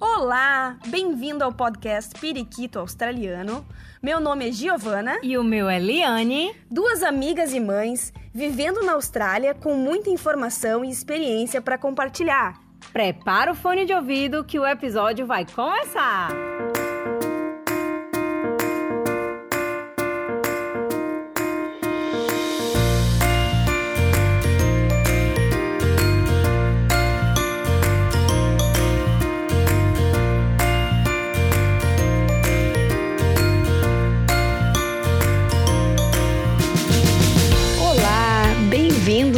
Olá, bem-vindo ao podcast Periquito Australiano. Meu nome é Giovana. E o meu é Liane. Duas amigas e mães vivendo na Austrália com muita informação e experiência para compartilhar. Prepara o fone de ouvido que o episódio vai começar!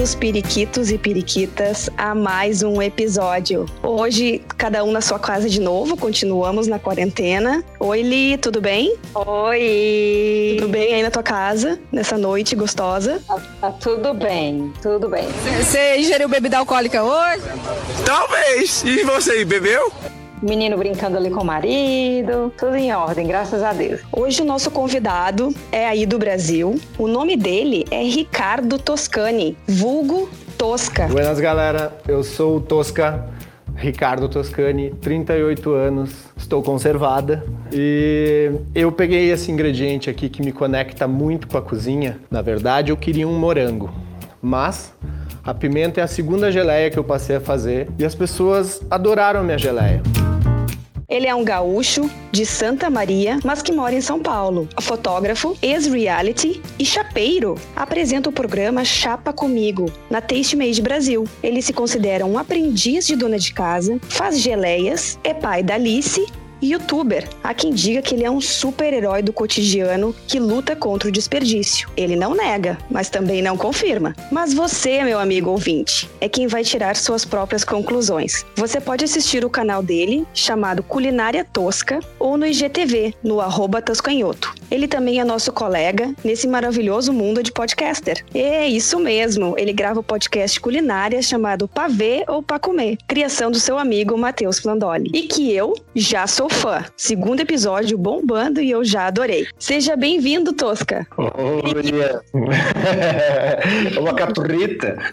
Bem-vindos periquitos e periquitas a mais um episódio. Hoje, cada um na sua casa de novo, continuamos na quarentena. Oi, Li, tudo bem? Oi! Tudo bem aí na tua casa, nessa noite gostosa? Tá, tá tudo bem, tudo bem. Você ingeriu bebida alcoólica hoje? Talvez! E você, bebeu? Menino brincando ali com o marido, tudo em ordem, graças a Deus. Hoje o nosso convidado é aí do Brasil. O nome dele é Ricardo Toscani, vulgo Tosca. Buenas, galera. Eu sou o Tosca, Ricardo Toscani, 38 anos, estou conservada e eu peguei esse ingrediente aqui que me conecta muito com a cozinha. Na verdade, eu queria um morango, mas a pimenta é a segunda geleia que eu passei a fazer e as pessoas adoraram minha geleia. Ele é um gaúcho de Santa Maria, mas que mora em São Paulo. Fotógrafo, ex-reality e chapeiro. Apresenta o programa Chapa Comigo, na Taste Made Brasil. Ele se considera um aprendiz de dona de casa, faz geleias, é pai da Alice youtuber. Há quem diga que ele é um super-herói do cotidiano que luta contra o desperdício. Ele não nega, mas também não confirma. Mas você, meu amigo ouvinte, é quem vai tirar suas próprias conclusões. Você pode assistir o canal dele, chamado Culinária Tosca, ou no IGTV, no arroba Toscanhoto. Ele também é nosso colega nesse maravilhoso mundo de podcaster. É isso mesmo, ele grava o podcast culinária chamado Pavê ou Pra Comer, criação do seu amigo Matheus Plandoli. E que eu já sou fã. Segundo episódio bombando e eu já adorei. Seja bem-vindo, Tosca. Olha! É uma caturrita.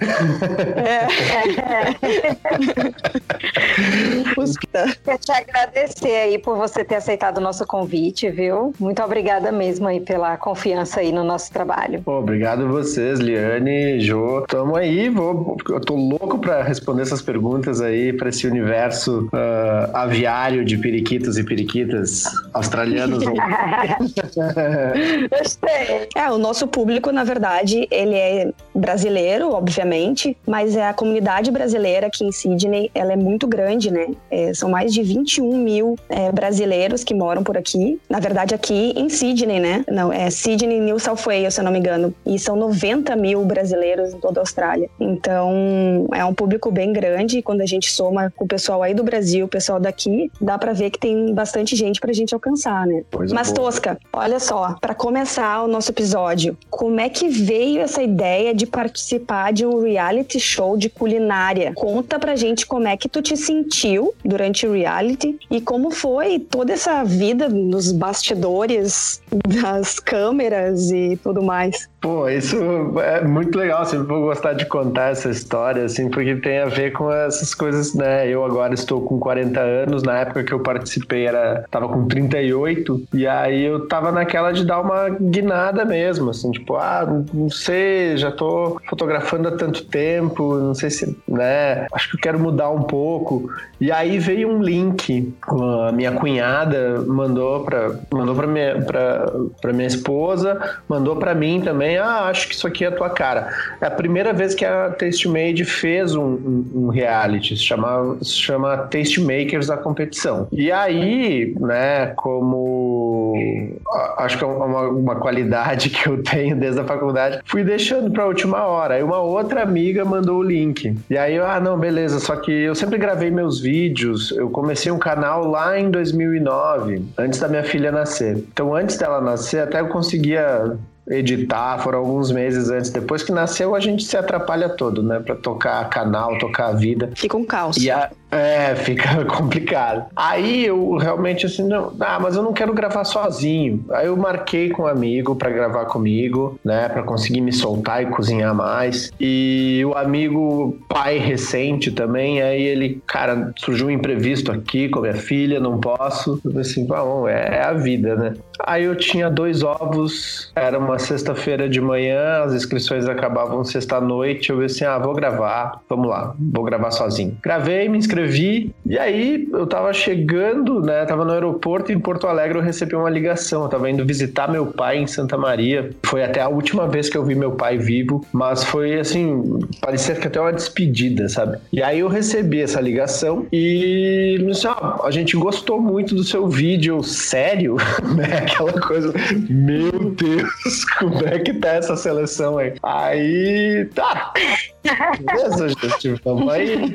Quero te agradecer aí por você ter aceitado o nosso convite, viu? Muito obrigada mesmo aí pela confiança aí no nosso trabalho. Pô, obrigado a vocês, Liane, Jô. Tamo aí, vou, eu tô louco pra responder essas perguntas aí pra esse universo uh, aviário de periquitos e periquitas australianos. Gostei. É, o nosso público, na verdade, ele é brasileiro, obviamente, mas é a comunidade brasileira aqui em Sydney, ela é muito grande, né? É, são mais de 21 mil é, brasileiros que moram por aqui. Na verdade, aqui em Sydney, né? Não, é Sydney, New South Wales, se eu não me engano. E são 90 mil brasileiros em toda a Austrália. Então, é um público bem grande. Quando a gente soma com o pessoal aí do Brasil, o pessoal daqui, dá pra ver que tem bastante gente pra gente alcançar, né? Coisa Mas, boa. Tosca, olha só, pra começar o nosso episódio, como é que veio essa ideia de participar de um reality show de culinária? Conta pra gente como é que tu te sentiu durante o reality e como foi toda essa vida nos bastidores das câmeras e tudo mais. Pô, isso é muito legal, sempre vou gostar de contar essa história, assim, porque tem a ver com essas coisas, né? Eu agora estou com 40 anos, na época que eu participei era tava com 38, e aí eu tava naquela de dar uma guinada mesmo, assim, tipo, ah, não sei, já tô fotografando há tanto tempo, não sei se, né, acho que eu quero mudar um pouco. E aí veio um link, a minha cunhada mandou pra, mandou pra, minha, pra, pra minha esposa, mandou pra mim também, ah, acho que isso aqui é a tua cara. É a primeira vez que a Tastemade fez um, um, um reality, se chama, se chama Tastemakers a competição. E aí, né, como acho que é uma, uma qualidade que eu tenho desde a faculdade, fui deixando pra última hora. Aí uma outra amiga mandou o link. E aí eu, ah, não, beleza, só que eu sempre gravei meus vídeos, eu comecei um canal lá em 2009, antes da minha filha nascer. Então, antes dela nascer, até eu conseguia editar, foram alguns meses antes. Depois que nasceu, a gente se atrapalha todo, né? Pra tocar canal, tocar a vida. Fica um caos. E, a- É, fica complicado. Aí eu realmente assim, não, ah, mas eu não quero gravar sozinho. Aí eu marquei com um amigo para gravar comigo, né, para conseguir me soltar e cozinhar mais. E o amigo pai recente também, aí ele, cara, surgiu um imprevisto aqui com a minha filha, não posso. Eu assim, bom, é, é a vida, né? Aí eu tinha dois ovos, era uma sexta-feira de manhã, as inscrições acabavam sexta-noite. Eu disse assim: ah, vou gravar, vamos lá, vou gravar sozinho. Gravei, me inscrevi, e aí eu tava chegando, né? Tava no aeroporto em Porto Alegre, eu recebi uma ligação. Eu tava indo visitar meu pai em Santa Maria. Foi até a última vez que eu vi meu pai vivo, mas foi assim, parecia que até uma despedida, sabe? E aí eu recebi essa ligação e me disse: ah, a gente gostou muito do seu vídeo, sério, né? aquela coisa, meu Deus, como é que tá essa seleção aí? Aí, tá. Beleza, gente, vamos aí.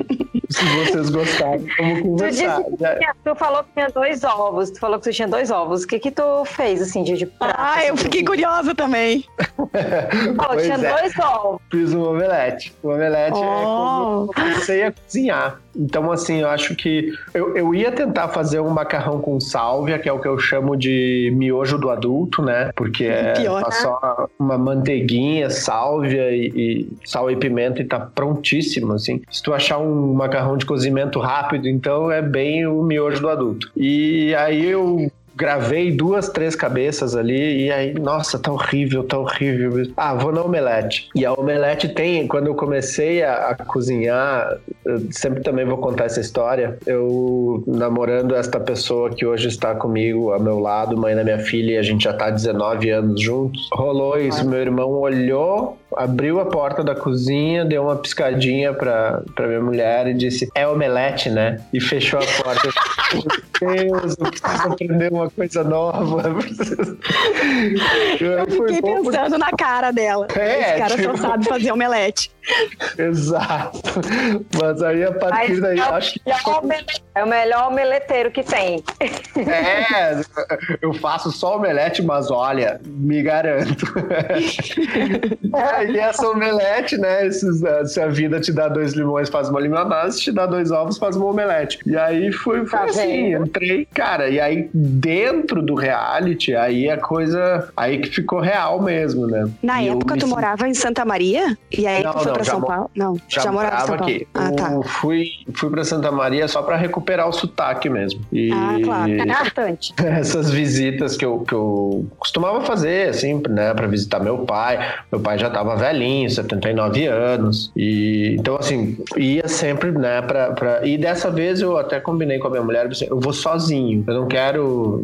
Se vocês gostarem, vamos conversar. Tu, disse que, tu falou que tinha dois ovos, tu falou que tu tinha dois ovos. O que que tu fez, assim, de, de prato? Ah, eu assim, fiquei de... curiosa também. Falou, tinha é. dois ovos. Fiz um omelete. O omelete é Oh. como eu comecei a cozinhar. Então, assim, eu acho que eu, eu ia tentar fazer um macarrão com sálvia, que é o que eu chamo de miojo do adulto, né? Porque é Pior, tá né? só uma manteiguinha, sálvia e, e sal e pimenta e tá prontíssimo, assim. Se tu achar um macarrão de cozimento rápido, então é bem o miojo do adulto. E aí eu gravei duas, três cabeças ali e aí, nossa, tá horrível, tá horrível. Ah, vou na omelete. E a omelete tem, quando eu comecei a, a cozinhar, eu sempre também vou contar essa história. Eu namorando esta pessoa que hoje está comigo ao meu lado, mãe da minha filha, e a gente já tá há 19 anos juntos. Rolou isso, meu irmão olhou, abriu a porta da cozinha, deu uma piscadinha pra, pra minha mulher e disse: É omelete, né? E fechou a porta. Meu Deus, eu preciso aprender uma coisa nova. Eu fiquei pensando na cara dela. É, Esse cara tipo- só sabe fazer omelete. Exato. Mas aí a partir Mas daí, é, o acho que. melhor omele- é o melhor omeleteiro que tem. É, eu faço só omelete, mas olha, me garanto. É, e essa omelete, né? esses, uh, se a vida te dá dois limões, faz uma limonada, se te dá dois ovos, faz uma omelete. E aí foi, foi Tá assim, vendo? entrei, cara, e aí dentro do reality, aí a coisa, aí que ficou real mesmo, né? Na E época, tu morava em Santa Maria? E aí Não, tu foi não, pra já São Paulo? Não, Já, morava em São morava Paulo. aqui. Ah, tá. Eu fui, fui pra Santa Maria só pra recuperar o sotaque mesmo. E Ah, claro. É importante. essas visitas que eu, que eu costumava fazer, assim, né, pra visitar meu pai. Meu pai já tava velhinho, 79 anos. E então, assim, ia sempre, né, pra, pra. E dessa vez eu até combinei com a minha mulher, eu vou sozinho. Eu não quero.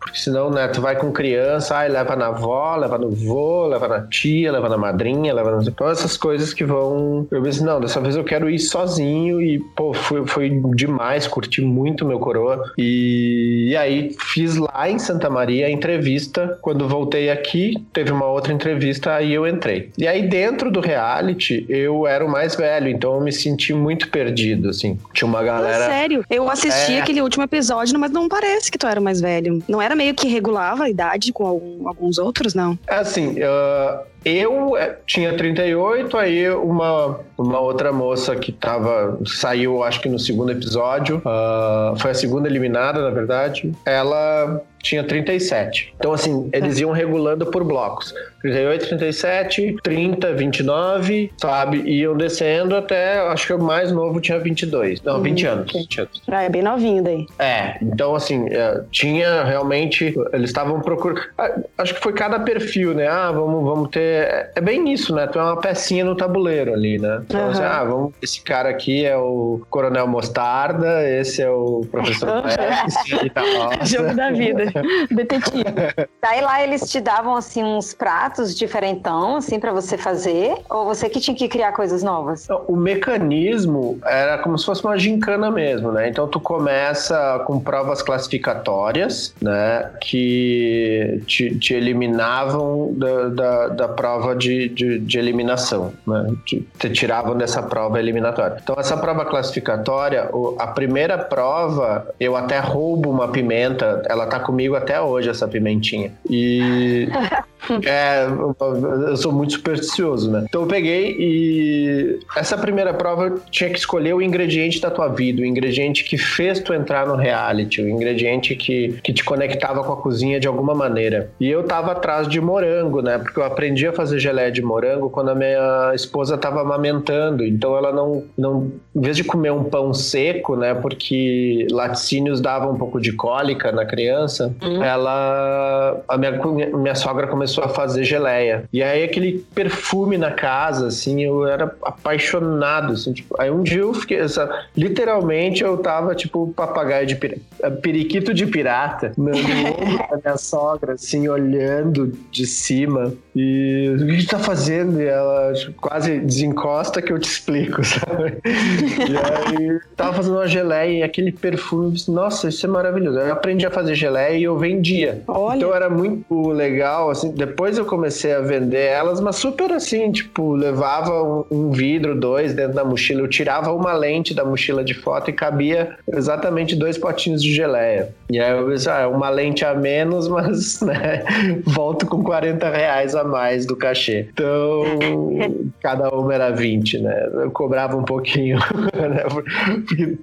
Porque senão, né, tu vai com criança, ai, leva na avó, leva no vô, leva na tia, leva na madrinha, leva na. Todas essas coisas que vão. Eu pensei, não, dessa vez eu quero ir sozinho e, pô, foi, foi demais, curti muito meu coroa. E, e aí fiz lá em Santa Maria a entrevista. Quando voltei aqui, teve uma outra entrevista, aí eu entrei. E aí dentro do reality, eu era o mais velho, então eu me senti muito perdido, assim. Tinha uma galera. sério, eu assisti É. aquele último episódio, mas não parece que tu era o mais velho. Não era meio que regulava a idade com alguns outros, não? Assim, ah, eu eh, tinha 38, aí uma, uma outra moça que tava. saiu, acho que no segundo episódio, ah, foi a segunda eliminada, na verdade. Ela tinha 37. Então, assim, eles iam regulando por blocos. 38, 37, 30, 29, sabe? Iam descendo até, acho que o mais novo tinha 22. Não, 20 anos. ok. 20 anos. Ah, é bem novinho daí. É, então assim, é, tinha realmente. Eles estavam procurando. ah, Acho que foi cada perfil, né? Ah, vamos, vamos ter. É é bem isso, né? Tu é uma pecinha no tabuleiro ali, né? Então, Aham. assim, ah, vamos. Esse cara aqui é o Coronel Mostarda, esse é o Professor. Pérez, tá rosa. Jogo da vida. Detetive. Daí lá eles te davam assim uns pratos diferentão assim para você fazer ou você que tinha que criar coisas novas? Então, O mecanismo era como se fosse uma gincana mesmo, né? Então tu começa com provas classificatórias, né? Que te, te eliminavam da, da, da prova de, de, de eliminação, né? Te, te tiravam dessa prova eliminatória. Então essa prova classificatória, o- a primeira prova, eu até roubo uma pimenta, ela tá comigo até hoje, essa pimentinha. E É, eu sou muito supersticioso, né? Então eu peguei e essa primeira prova eu tinha que escolher o ingrediente da tua vida, o ingrediente que fez tu entrar no reality, o ingrediente que, que te conectava com a cozinha de alguma maneira. E eu tava atrás de morango, né? Porque eu aprendi a fazer geleia de morango quando a minha esposa tava amamentando. Então ela não, não em vez de comer um pão seco, né? Porque laticínios davam um pouco de cólica na criança, uhum. ela a minha, minha sogra começou a fazer geleia. E aí aquele perfume na casa, assim, eu era apaixonado, assim, tipo, aí um dia eu fiquei, literalmente eu tava tipo papagaio de pirata, periquito de pirata, no, no ombro da minha sogra, assim, olhando de cima. E o que a gente tá fazendo? E ela tipo, quase desencosta que eu te explico, sabe? e aí tava fazendo uma geleia e aquele perfume, nossa, isso é maravilhoso. Eu aprendi a fazer geleia e eu vendia. Olha. Então era muito legal, assim, depois eu comecei a vender elas, mas super assim, tipo, levava um, um vidro, dois dentro da mochila, eu tirava uma lente da mochila de foto e cabia exatamente dois potinhos de geleia. E aí eu pensei, ah, é uma lente a menos, mas, né, volto com 40 reais a mais do cachê. Então, cada uma era 20, né? Eu cobrava um pouquinho, né? Por,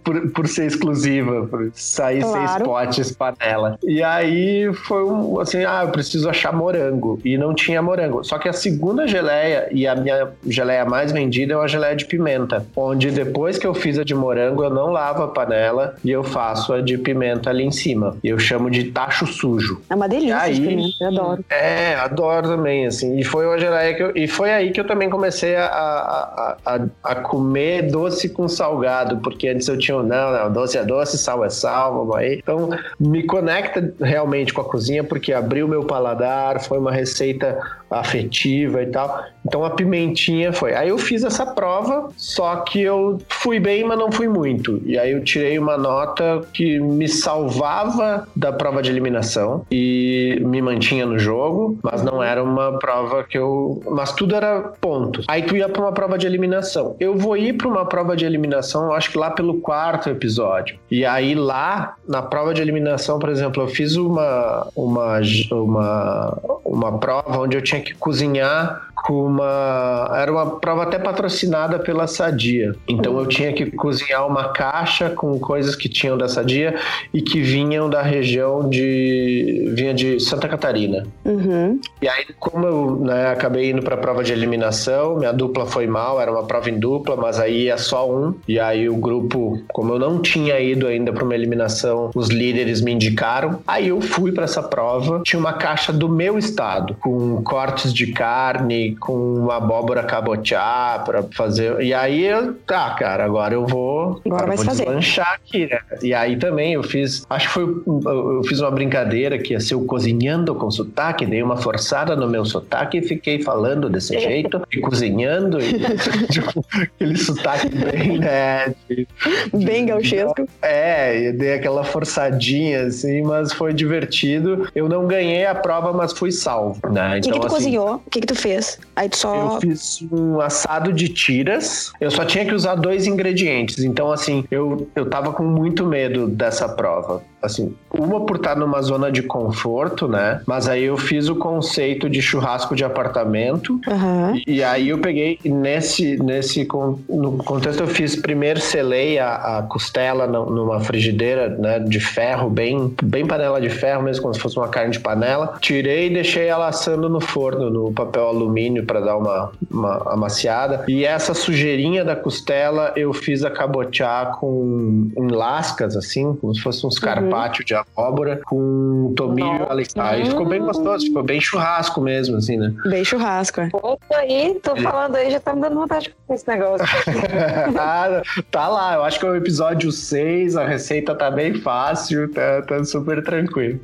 por, por, ser exclusiva, por sair claro. seis potes panela. E aí foi um, assim, ah, eu preciso achar morango. E não tinha morango. Só que a segunda geleia, e a minha geleia mais vendida é uma geleia de pimenta, onde depois que eu fiz a de morango, eu não lavo a panela e eu faço a de pimenta ali em cima. Eu chamo de tacho sujo. É uma delícia aí, de pimenta, eu adoro. É, adoro também, assim. E foi uma geleia que eu, e foi aí que eu também comecei a, a, a, a comer doce com salgado, porque antes eu tinha, não, não, doce é doce, sal é sal, vamos aí. Então, me conecta realmente com a cozinha, porque abriu meu paladar, foi uma receita afetiva e tal. Então a pimentinha foi. Aí eu fiz essa prova, só que eu fui bem, mas não fui muito. E aí eu tirei uma nota que me salvava da prova de eliminação e me mantinha no jogo, mas não era uma prova que eu. Mas tudo era pontos. Aí tu ia para uma prova de eliminação. Eu vou ir para uma prova de eliminação, acho que lá pelo quarto episódio. E aí lá, na prova de eliminação, por exemplo, eu fiz uma, uma, uma, uma prova onde eu tinha que cozinhar com uma. Era uma prova até patrocinada pela Sadia. Então eu tinha que cozinhar uma caixa com coisas que tinham da Sadia e que vinham da região de. vinha de Santa Catarina. Uhum. E aí, como eu né, acabei indo para a prova de eliminação, minha dupla foi mal, era uma prova em dupla, mas aí é só um. E aí o grupo, como eu não tinha ido ainda para uma eliminação, os líderes me indicaram. Aí eu fui para essa prova, tinha uma caixa do meu estado, com cortes de carne, com uma abóbora cabotiá para fazer. E aí eu, tá, cara, agora eu vou, agora, agora vou fazer. deslanchar aqui, né? E aí também eu fiz, acho que foi, eu fiz uma brincadeira que ia ser o cozinhando com sotaque, dei uma forçada no meu sotaque e fiquei falando desse é. jeito, e cozinhando, e, tipo, aquele sotaque bem, né? De, bem gauchesco. É, dei aquela forçadinha, assim, mas foi divertido. Eu não ganhei a prova, mas fui salvo, né? Então, o que, que tu assim, cozinhou? O que, que tu fez? Aí só. Eu fiz um assado de tiras. Eu só tinha que usar dois ingredientes. Então, assim, eu, eu tava com muito medo dessa prova assim, uma por estar numa zona de conforto, né? Mas aí eu fiz o conceito de churrasco de apartamento. Uhum. E, aí eu peguei nesse, nesse no contexto eu fiz primeiro selei a, a costela numa frigideira, né, de ferro, bem, bem panela de ferro, mesmo como se fosse uma carne de panela. Tirei e deixei ela assando no forno, no papel alumínio para dar uma, uma amaciada. E essa sujeirinha da costela eu fiz a cabotear com em lascas assim, como se fosse uns carpaccios. Uhum pátio de abóbora com tomilho Aí ficou bem gostoso, ficou bem churrasco mesmo, assim, né? Bem churrasco, é. Opa, aí, tô falando aí, já tá me dando vontade com esse negócio. ah, tá lá, eu acho que é o episódio 6, a receita tá bem fácil, tá, tá super tranquilo.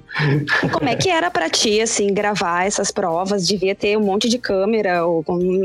E como é que era pra ti, assim, gravar essas provas? Devia ter um monte de câmera, ou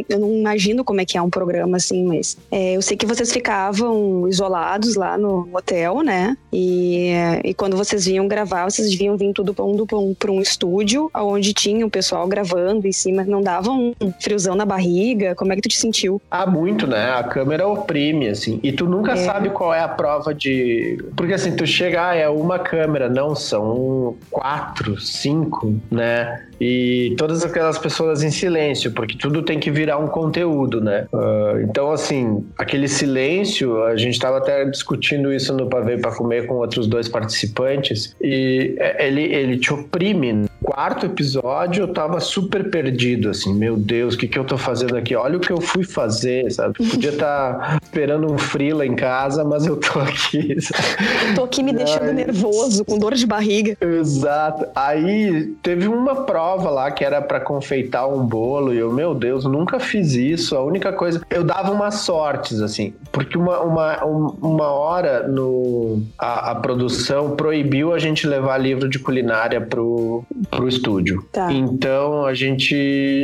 eu não imagino como é que é um programa, assim, mas é, eu sei que vocês ficavam isolados lá no hotel, né? E, e quando quando vocês vinham gravar, vocês deviam vir tudo pra um, pra um, pra um estúdio, onde tinha o pessoal gravando em cima, não dava um friozão na barriga? Como é que tu te sentiu? Ah, muito, né? A câmera oprime, assim. E tu nunca É. sabe qual é a prova de. Porque assim, tu chega, ah, é uma câmera, não, são quatro, cinco, né? E todas aquelas pessoas em silêncio, porque tudo tem que virar um conteúdo, né? Ah, então, assim, aquele silêncio, a gente estava até discutindo isso no Pavê para Comer com outros dois participantes, e é, ele, ele te oprime. Quarto episódio, eu tava super perdido, assim, meu Deus, o que, que eu tô fazendo aqui? Olha o que eu fui fazer, sabe? Podia estar esperando um frila em casa, mas eu tô aqui. sabe? Eu tô aqui me deixando nervoso, com dor de barriga. Exato. Aí teve uma prova lá que era pra confeitar um bolo e eu, meu Deus, nunca fiz isso. A única coisa, eu dava umas sortes assim, porque uma, uma, um- uma hora no a, a produção proibiu a gente levar livro de culinária pro, pro estúdio. Tá. Então a gente,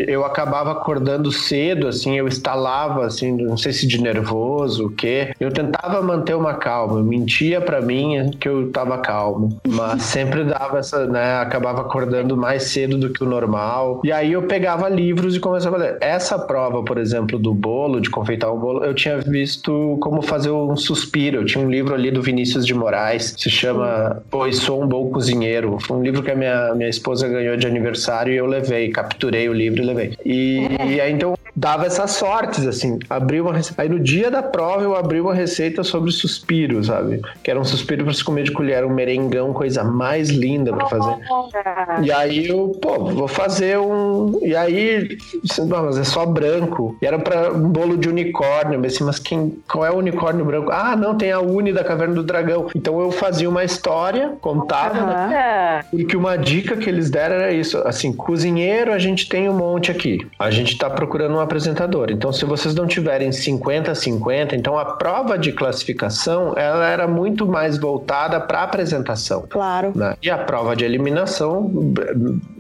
eu acabava acordando cedo, assim, eu instalava, assim, não sei se de nervoso, o quê. Eu tentava manter uma calma, eu mentia pra mim que eu tava calmo, mas sempre dava essa, né, acabava acordando mais cedo do o normal. E aí eu pegava livros e começava a ler. Essa prova, por exemplo, do bolo, de confeitar um bolo, eu tinha visto como fazer um suspiro. Eu tinha um livro ali do Vinícius de Moraes, se chama Pois Sou um Bom Cozinheiro. Foi um livro que a minha, minha esposa ganhou de aniversário e eu levei, capturei o livro e levei. E, e aí então dava essas sortes, assim. Abri uma receita. Aí no dia da prova eu abri uma receita sobre suspiro, sabe? Que era um suspiro pra se comer de colher, um merengão, coisa mais linda pra fazer. E aí eu, pô, vou fazer um. E aí, não, mas é só branco. E era pra um bolo de unicórnio. Eu pensei, mas quem, qual é o unicórnio branco? Ah, não, tem a Uni da Caverna do Dragão. Então eu fazia uma história, contava, né? Ah, Porque uma dica que eles deram era isso, assim, cozinheiro a gente tem um monte aqui. A gente tá procurando um apresentador. Então, se vocês não tiverem 50-50, então a prova de classificação, ela era muito mais voltada para apresentação. Claro. né? E a prova de eliminação,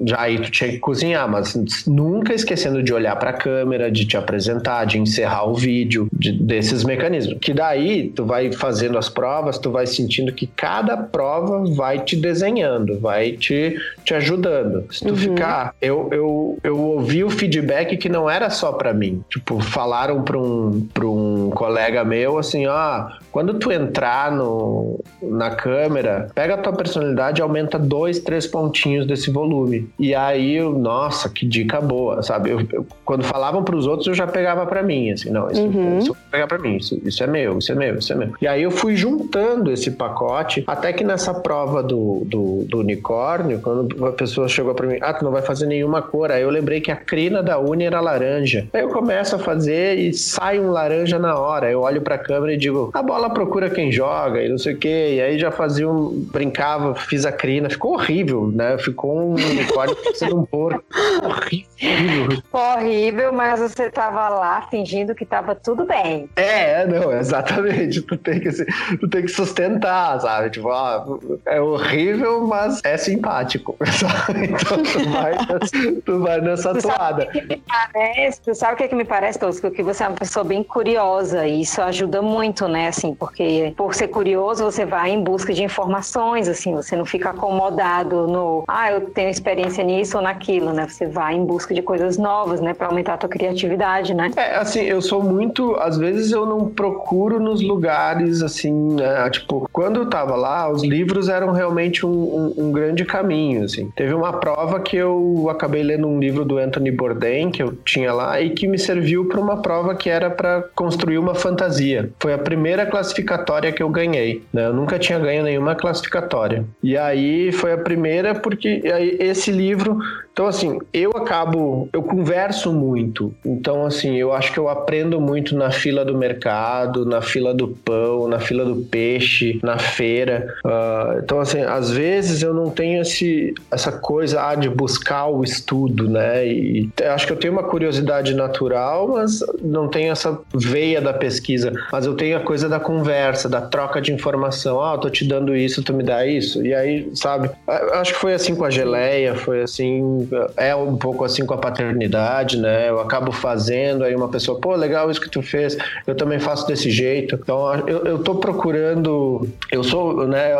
já aí tu tinha que cozinhar, mas nunca esquecendo de olhar para a câmera, de te apresentar, de encerrar o vídeo, de- desses mecanismos. Que daí tu vai fazendo as provas, tu vai sentindo que cada prova vai te desenhando, vai te, te ajudando. Se tu ficar, eu, eu, eu ouvi o feedback que não era só para mim. Tipo, falaram para um, pra um colega meu assim: ah, quando tu entrar no, na câmera, pega a tua personalidade e aumenta dois, três pontinhos desse volume. E aí, eu, nossa, que dica boa, sabe? Eu, eu- quando falavam pros outros, eu já pegava pra mim, assim, não, isso, Uhum. isso eu vou pegar pra mim, isso, isso é meu, isso é meu, isso é meu. E aí eu fui juntando esse pacote, até que nessa prova do, do, do unicórnio, quando a pessoa chegou pra mim, ah, tu não vai fazer nenhuma cor, aí eu lembrei que a crina da Uni era laranja. Aí eu começo a fazer e sai um laranja na hora. Eu olho pra câmera e digo, a bola procura quem joga e não sei o quê. E aí já fazia um. brincava, fiz a crina. Ficou horrível, né? Ficou um unicórnio sendo um porco. Horrível. horrível, mas você tava lá fingindo que tava tudo bem. É, não, exatamente. Tu tem que, tu tem que sustentar, sabe? Tipo, ó, é horrível, mas é simpático. sabe? Então tu vai, tu vai nessa Tu sabe toada. o que, que me parece? Tu sabe o que, que me parece, Tosco? Que você é uma pessoa bem curiosa e isso ajuda muito, né? Assim, porque por ser curioso, você vai em busca de informações, assim, você não fica acomodado no, ah, eu tenho experiência nisso ou naquilo, né? Você vai em busca de coisas novas, né? Pra aumentar a tua criatividade, né? É, assim, eu sou muito. Às vezes eu não procuro nos lugares, assim, né? Tipo, quando eu tava lá, os livros eram realmente um, um- um grande caminho, assim. Teve uma prova que eu acabei lendo um livro do Anthony Bourdain, que eu tinha lá, e que me serviu para uma prova que era para construir uma fantasia. Foi a primeira classificatória que eu ganhei, né? Eu nunca tinha ganho nenhuma classificatória. E aí foi a primeira, porque esse livro então, assim, eu acabo, eu converso muito. Então, assim, eu acho que eu aprendo muito na fila do mercado, na fila do pão, na fila do peixe, na feira. Ah, então, assim, às vezes eu não tenho esse, essa coisa ah, de buscar o estudo, né? E acho que eu tenho uma curiosidade natural, mas não tenho essa veia da pesquisa. Mas eu tenho a coisa da conversa, da troca de informação. Ah, eu tô te dando isso, tu me dá isso. E aí, sabe? Eu acho que foi assim com a geleia, foi assim, é um pouco assim com a paternidade, né? Eu acabo fazendo, aí uma pessoa, pô, legal isso que tu fez, eu também faço desse jeito. Então, eu, eu tô procurando, eu sou, né,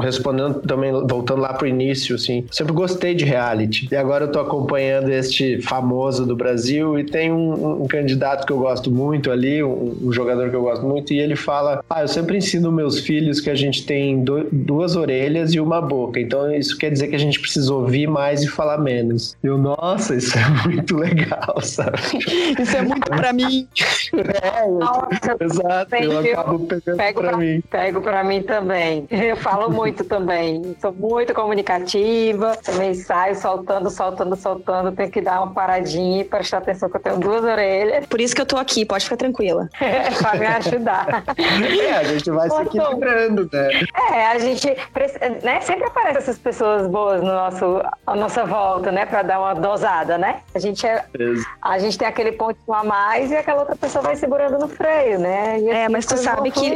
respondendo também, voltando lá pro início, assim, sempre gostei de reality. E agora eu tô acompanhando este famoso do Brasil e tem um, um candidato que eu gosto muito ali, um, um, jogador que eu gosto muito, e ele fala: Ah, eu sempre ensino meus filhos que a gente tem do, duas orelhas e uma boca. Então isso quer dizer que a gente precisa ouvir mais e falar menos. Eu, nossa, isso é muito legal, sabe? isso é muito pra mim. É, nossa, exato, eu acabo pegando pego pra, pra mim. Pego pra mim também. Eu falo muito também. Sou muito comunicativa, também saio soltando, soltando, soltando. Tenho que dar uma paradinha e prestar atenção que eu tenho duas orelhas. Por isso que eu tô aqui, pode ficar tranquila. É, pra me ajudar. É, a gente vai se equilibrando, né? É, a gente, né, sempre aparecem essas pessoas boas no nosso, à nossa volta, né, pra dar uma dosada, né? A gente, é, a gente tem aquele ponto a mais e aquela outra pessoa vai segurando no freio, né? E é, mas tu sabe que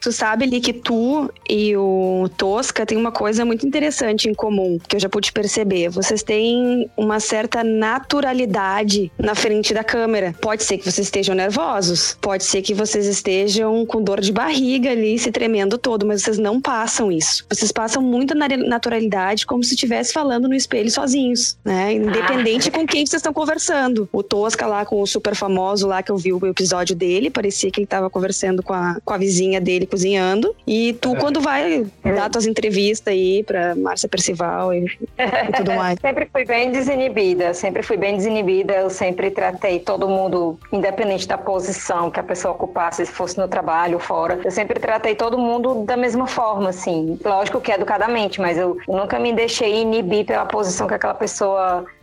tu sabe ali que tu e o Tosca tem uma coisa muito interessante em comum, que eu já pude perceber. Vocês têm uma certa naturalidade na frente da câmera. Pode ser que vocês estejam nervosos, pode ser que vocês estejam com dor de barriga ali, se tremendo todo, mas vocês não passam isso. Vocês passam muita naturalidade, como se estivesse falando no espelho sozinhos, né? Independente ah. com quem vocês estão conversando. O Tosca lá com o super famoso lá que eu vi o episódio dele, parecia que ele estava conversando com a, com a vizinha dele cozinhando. E tu, é. quando vai dar tuas entrevistas aí pra Márcia Percival e, e tudo mais? sempre fui bem desinibida, sempre fui bem desinibida. Eu sempre tratei todo mundo, independente da posição que a pessoa ocupasse, se fosse no trabalho, fora. Eu sempre tratei todo mundo da mesma forma, assim. Lógico que educadamente, mas eu nunca me deixei inibir pela posição que aquela pessoa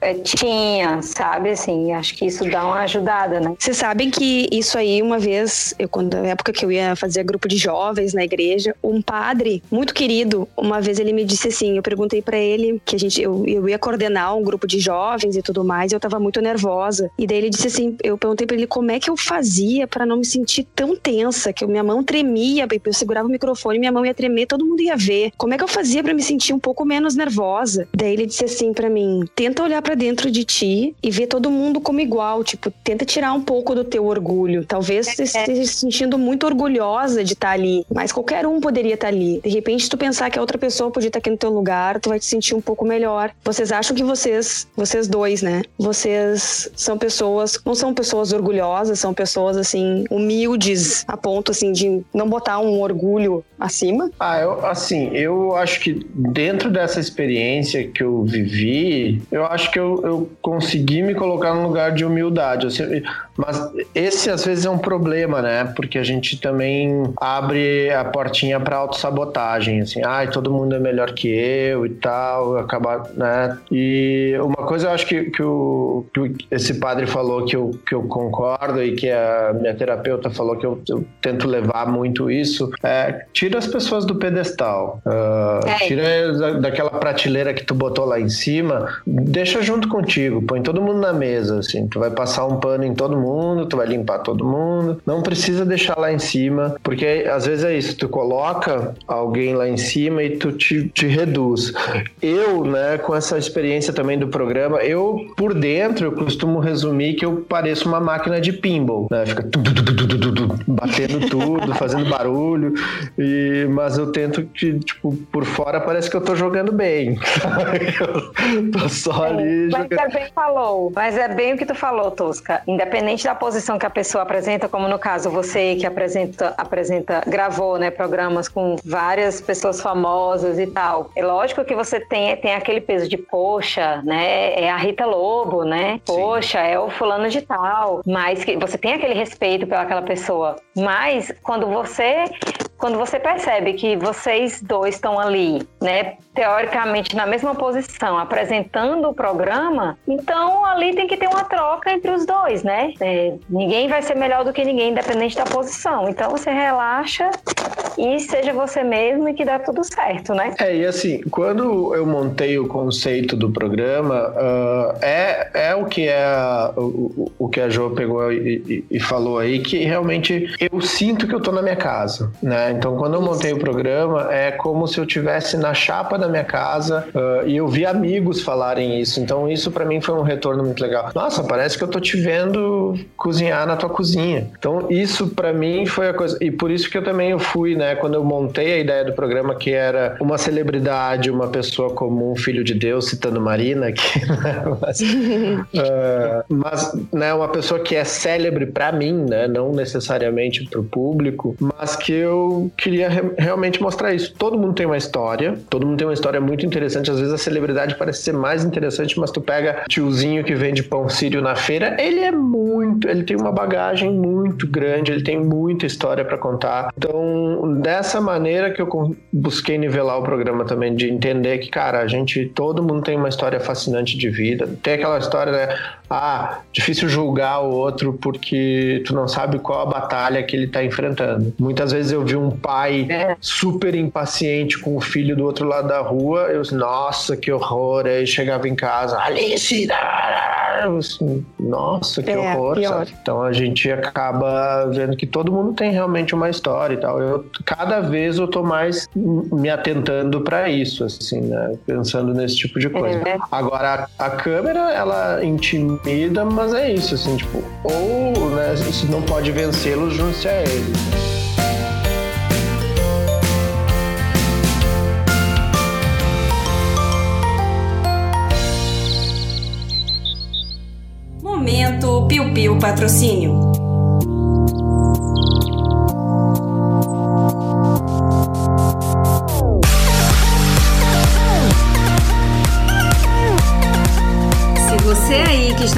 é, tinha, sabe? Assim, acho que isso dá uma ajudada, né? Vocês sabem que isso aí, uma vez, eu, quando, na época que eu ia fazer grupo de jovens na igreja, um padre muito querido, uma vez ele me disse assim, eu perguntei para ele que a gente, eu, eu ia coordenar um grupo de jovens e tudo mais, e eu tava muito nervosa. E daí ele disse assim, eu perguntei para ele como é que eu fazia para não me sentir tão tensa, que minha mão tremia, eu segurava o microfone, minha mão ia tremer, todo mundo ia ver. Como é que eu fazia para me sentir um pouco menos nervosa? Daí ele disse assim para mim, tenta olhar para dentro de ti e ver todo mundo como igual, tipo, tenta tirar um pouco do teu orgulho. Talvez você esteja se sentindo muito orgulhosa de estar ali, mas qualquer um poderia estar ali. De repente, se tu pensar que a outra pessoa podia estar aqui no teu lugar, tu vai te sentir um pouco melhor. Vocês acham que vocês, vocês dois, né? Vocês são pessoas, não são pessoas orgulhosas, são pessoas assim humildes a ponto assim de não botar um orgulho acima? Ah, eu assim, eu acho que dentro dessa experiência que eu vivi, eu acho que eu, eu consegui me colocar num lugar de humildade. Assim, mas esse às vezes é um problema, né? Porque a gente também abre a portinha para autossabotagem, assim, ai, ah, todo mundo é melhor que eu e tal, acabar, né? E uma coisa eu acho que, que, o, que esse padre falou que eu, que eu concordo e que a minha terapeuta falou que eu, eu tento levar muito isso é tira as pessoas do pedestal, uh, tira daquela prateleira que tu botou lá em cima, deixa junto contigo, põe todo mundo na mesa, assim, tu vai passar um pano em todo mundo, tu vai limpar todo mundo, não precisa deixar lá em cima, porque às vezes é isso, tu coloca alguém lá em cima e tu te, te reduz. Eu, né, com essa experiência também do programa, eu por dentro eu costumo resumir que eu pareço uma máquina de pinball, né? Fica tu, tu, tu, batendo tudo, fazendo barulho, e, mas eu tento que, tipo, por fora parece que eu tô jogando bem. eu tô só ali. Mas jogando... é bem falou, mas é bem o que tu falou, Tosca. Independente da posição que a pessoa apresenta, como no caso você que apresenta, apresenta gravou, né, programas com várias pessoas famosas e tal. É lógico que você tem, tem aquele peso de poxa, né, é a Rita Lobo, né? Poxa, Sim. é o fulano de tal. Mas que você tem aquele respeito pelaquela pessoa. Mas quando você quando você percebe que vocês dois estão ali, né, teoricamente na mesma posição, apresentando o programa, então ali tem que ter uma troca entre os dois, né? É, ninguém vai ser melhor do que ninguém, independente da posição. Então você relaxa e seja você mesmo e que dá tudo certo, né? É, e assim, quando eu montei o conceito do programa, uh, é, é o que é o, o que a Jo pegou e, e, e, falou aí, que realmente eu sinto que eu tô na minha casa, né? Então, quando eu montei o programa, é como se eu tivesse na chapa da minha casa uh, e eu vi amigos falarem isso. Então, isso para mim foi um retorno muito legal. Nossa, parece que eu tô te vendo cozinhar na tua cozinha. Então, isso para mim foi a coisa. E por isso que eu também fui, né? Quando eu montei a ideia do programa, que era uma celebridade, uma pessoa comum, filho de Deus, citando Marina aqui, né? mas, uh, mas né, uma pessoa que é célebre para mim, né? Não necessariamente para o público, mas que eu queria re realmente mostrar isso. Todo mundo tem uma história, todo mundo tem uma história muito interessante. Às vezes a celebridade parece ser mais interessante, mas tu pega tiozinho que vende pão sírio na feira, ele é muito, ele tem uma bagagem muito grande, ele tem muita história para contar. Então, dessa maneira que eu busquei nivelar o programa também, de entender que, cara, a gente, todo mundo tem uma história fascinante de vida. Tem aquela história, né? Ah, difícil julgar o outro porque tu não sabe qual a batalha que ele tá enfrentando. Muitas vezes eu vi um pai é. super impaciente com o filho do outro lado da rua, eu, nossa, que horror. Aí chegava em casa, Alice, nossa, que é, horror. Então a gente acaba vendo que todo mundo tem realmente uma história e tal. Eu, cada vez eu tô mais me atentando para isso, assim, né? Pensando nesse tipo de coisa. É. Agora, a, a, câmera, ela intimida, mas é isso, assim, tipo, ou, né, se não pode vencê-los, junte-se a eles. Momento Piu Piu Patrocínio.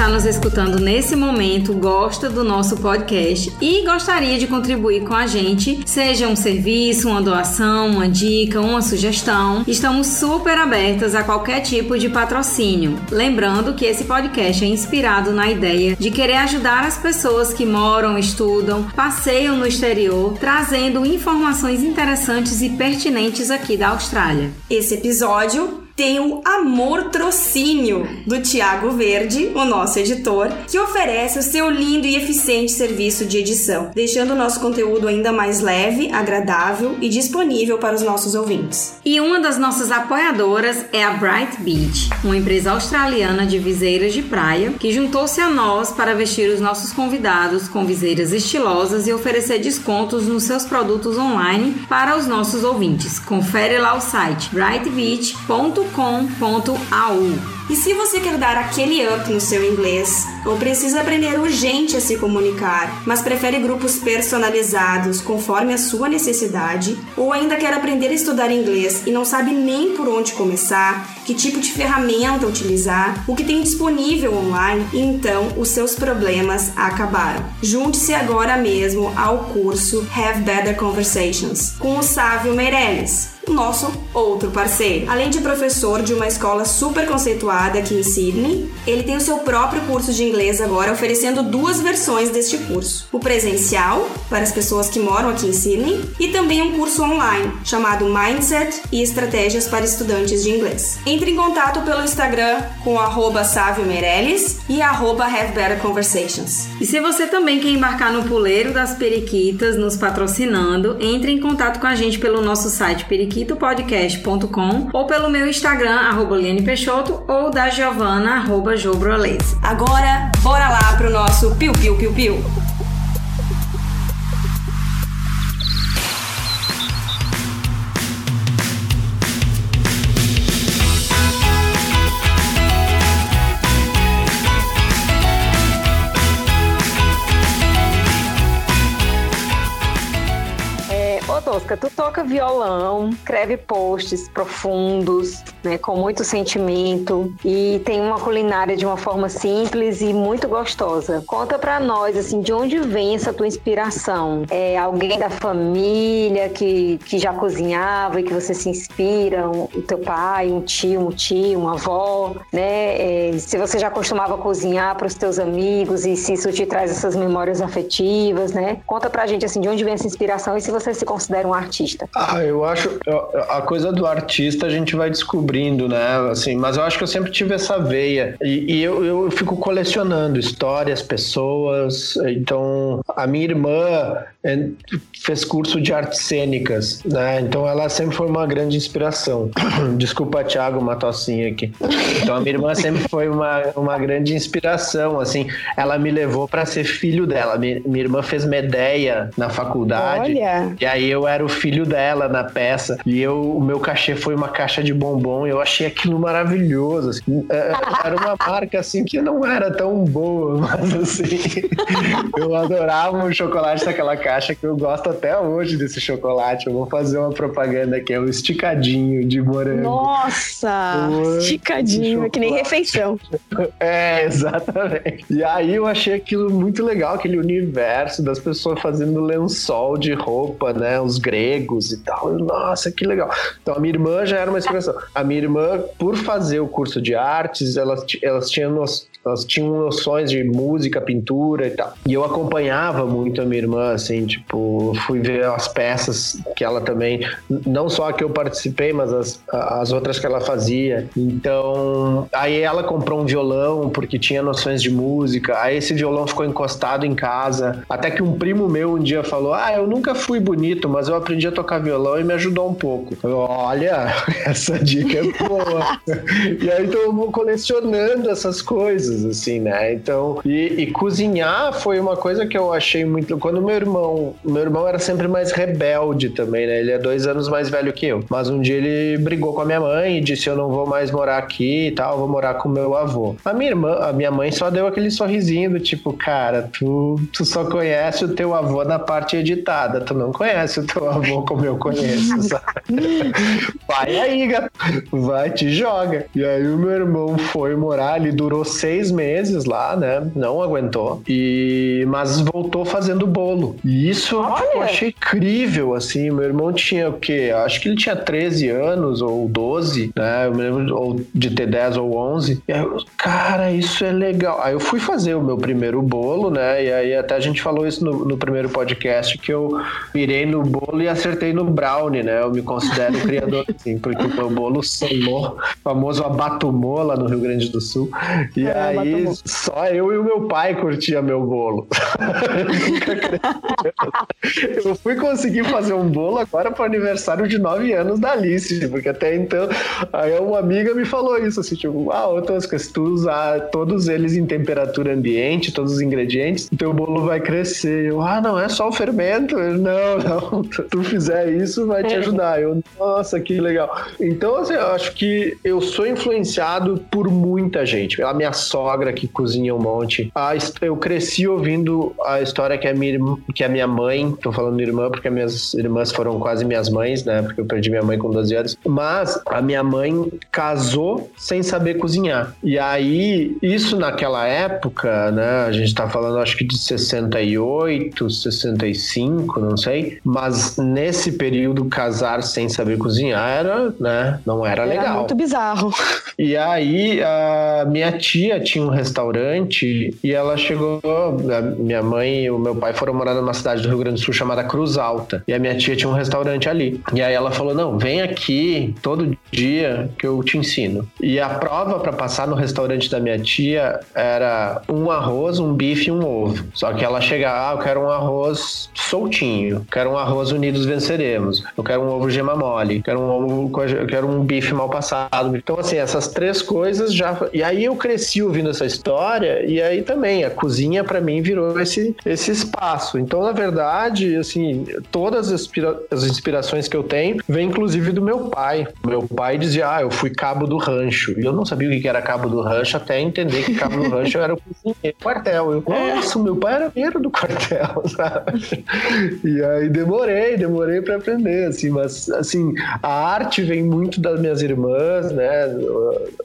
Está nos escutando nesse momento gosta do nosso podcast e gostaria de contribuir com a gente, seja um serviço, uma doação, uma dica, uma sugestão, estamos super abertas a qualquer tipo de patrocínio. Lembrando que esse podcast é inspirado na ideia de querer ajudar as pessoas que moram, estudam, passeiam no exterior, trazendo informações interessantes e pertinentes aqui da Austrália. Esse episódio tem o Amor Trocínio, do Tiago Verde, o nosso editor, que oferece o seu lindo e eficiente serviço de edição, deixando o nosso conteúdo ainda mais leve, agradável e disponível para os nossos ouvintes. E uma das nossas apoiadoras é a Bright Beach, uma empresa australiana de viseiras de praia que juntou-se a nós para vestir os nossos convidados com viseiras estilosas e oferecer descontos nos seus produtos online para os nossos ouvintes. Confere lá o site brightbeach.com www.com.au. E se você quer dar aquele up no seu inglês, ou precisa aprender urgente a se comunicar, mas prefere grupos personalizados conforme a sua necessidade, ou ainda quer aprender a estudar inglês e não sabe nem por onde começar, que tipo de ferramenta utilizar, o que tem disponível online, então os seus problemas acabaram. Junte-se agora mesmo ao curso Have Better Conversations com o Sávio Meirelles nosso outro parceiro. Além de professor de uma escola super conceituada aqui em Sydney, ele tem o seu próprio curso de inglês agora, oferecendo duas versões deste curso: o presencial, para as pessoas que moram aqui em Sydney, e também um curso online, chamado Mindset e Estratégias para Estudantes de Inglês. Entre em contato pelo Instagram com Sávio Meirelles e arroba Have Better Conversations. E se você também quer embarcar no puleiro das periquitas, nos patrocinando, entre em contato com a gente pelo nosso site periquitopodcast.com ou pelo meu Instagram, arroba Liane Peixoto, ou da Giovana, arroba. Agora, bora lá pro nosso Piu Piu Piu Piu. Tosca, tu toca violão, escreve posts profundos, né, com muito sentimento e tem uma culinária de uma forma simples e muito gostosa. Conta para nós, assim, de onde vem essa tua inspiração? É alguém da família que, que já cozinhava e que você se inspira? O teu pai, um tio, um tio, uma avó, né? É, se você já costumava cozinhar para os teus amigos e se isso te traz essas memórias afetivas, né? Conta pra gente, assim, de onde vem essa inspiração e se você se considera um artista? Ah, eu acho a coisa do artista a gente vai descobrindo, né? Assim, mas eu acho que eu sempre tive essa veia e, e eu, eu fico colecionando histórias, pessoas. Então, a minha irmã é, fez curso de artes cênicas, né? Então, ela sempre foi uma grande inspiração. Desculpa, Thiago, uma tossinha aqui. Então, a minha irmã sempre foi uma, uma grande inspiração, assim. Ela me levou para ser filho dela. Minha, minha irmã fez Medeia na faculdade. Olha. E aí eu era o filho dela na peça. E eu, o meu cachê foi uma caixa de bombom. E eu achei aquilo maravilhoso. assim. É, Era uma marca assim que não era tão boa, mas assim. eu adorava o chocolate daquela caixa que eu gosto até hoje desse chocolate. Eu vou fazer uma propaganda aqui, é o esticadinho de morango. Nossa! Esticadinho, é que nem refeição. É, exatamente. E aí eu achei aquilo muito legal, aquele universo das pessoas fazendo lençol de roupa, né? Os gregos e tal. Nossa, que legal. Então a minha irmã já era uma inspiração. A minha irmã, por fazer o curso de artes, elas, ti- elas tinham elas tinham noções de música, pintura e tal. E eu acompanhava muito a minha irmã, assim, tipo, fui ver as peças que ela também, não só a que eu participei, mas as, as outras que ela fazia. Então, aí ela comprou um violão porque tinha noções de música. Aí esse violão ficou encostado em casa. Até que um primo meu um dia falou: Ah, eu nunca fui bonito, mas eu aprendi a tocar violão e me ajudou um pouco. Eu, Olha, essa dica é boa. e aí então eu vou colecionando essas coisas, assim, né? Então, e, e cozinhar foi uma coisa que eu achei muito. Quando meu irmão, meu irmão era sempre mais rebelde também, né? Ele é dois anos mais velho que eu. Mas um dia ele brigou com a minha mãe e disse: Eu não vou mais morar aqui e tal, eu vou morar com meu avô. A minha irmã, a minha mãe só deu aquele sorrisinho do tipo, cara, tu, tu só conhece o teu avô na parte editada, tu não conhece o teu avô como eu conheço, sabe? Vai aí, gato. Vai, te joga. E aí o meu irmão foi morar, ele durou seis meses lá, né? Não aguentou. E mas voltou fazendo bolo. E isso eu achei incrível, assim. Meu irmão tinha o quê? Acho que ele tinha 13 anos ou 12, né? Eu me lembro ou de ter 10 ou 11. E aí, eu, cara, isso é legal. Aí eu fui fazer o meu primeiro bolo, né? E aí até a gente falou isso no, no primeiro podcast que eu mirei no bolo e acertei no brownie, né? Eu me considero criador, assim, porque o meu bolo solou, famoso abatumou lá no Rio Grande do Sul. E É, aí abatumou. só eu e o meu pai curtia meu bolo. eu fui conseguir fazer um bolo agora para o aniversário de 9 anos da Alice, porque até então, aí uma amiga me falou isso, assim, tipo, ah, Tosca, se tu usar todos eles em temperatura ambiente, todos os ingredientes, o teu bolo vai crescer. Eu, ah, não, é só o fermento? Eu, não, não, se tu fizer isso, vai te ajudar. Eu, nossa, que legal. Então, assim, eu acho que eu sou influenciado por muita gente. Pela minha sogra que cozinha um monte. A his- eu cresci ouvindo a história que a minha, que a minha mãe, tô falando irmã porque as minhas irmãs foram quase minhas mães, né? Porque eu perdi minha mãe com 12 anos. Mas a minha mãe casou sem saber cozinhar. E aí, isso naquela época, né? A gente tá falando acho que de 68, 65, não sei. Mas nesse período, casar sem saber cozinhar era, né? Não era, Era legal. muito bizarro. E aí, a minha tia tinha um restaurante e ela chegou. minha mãe e o meu pai foram morar numa cidade do Rio Grande do Sul chamada Cruz Alta. E a minha tia tinha um restaurante ali. E aí ela falou: Não, vem aqui todo dia que eu te ensino. E a prova para passar no restaurante da minha tia era um arroz, um bife e um ovo. Só que ela chega, ah, eu quero um arroz soltinho, quero um arroz unidos venceremos, eu quero um ovo gema mole, quero um ovo, eu quero um bife mal passado. Então, assim, essas três coisas já. E aí eu cresci ouvindo essa história, e aí também a cozinha para mim virou esse, esse espaço. Então, na verdade, assim, todas as, as inspirações que eu tenho vêm inclusive do meu pai. Meu pai dizia, ah, eu fui cabo do rancho. E eu não sabia o que era cabo do rancho até entender que cabo do rancho era o cozinheiro quartel. Eu, nossa, meu pai era meiro do quartel, sabe? E aí demorei, demorei para aprender, assim, mas assim, a arte vem muito das minhas irmãs, né?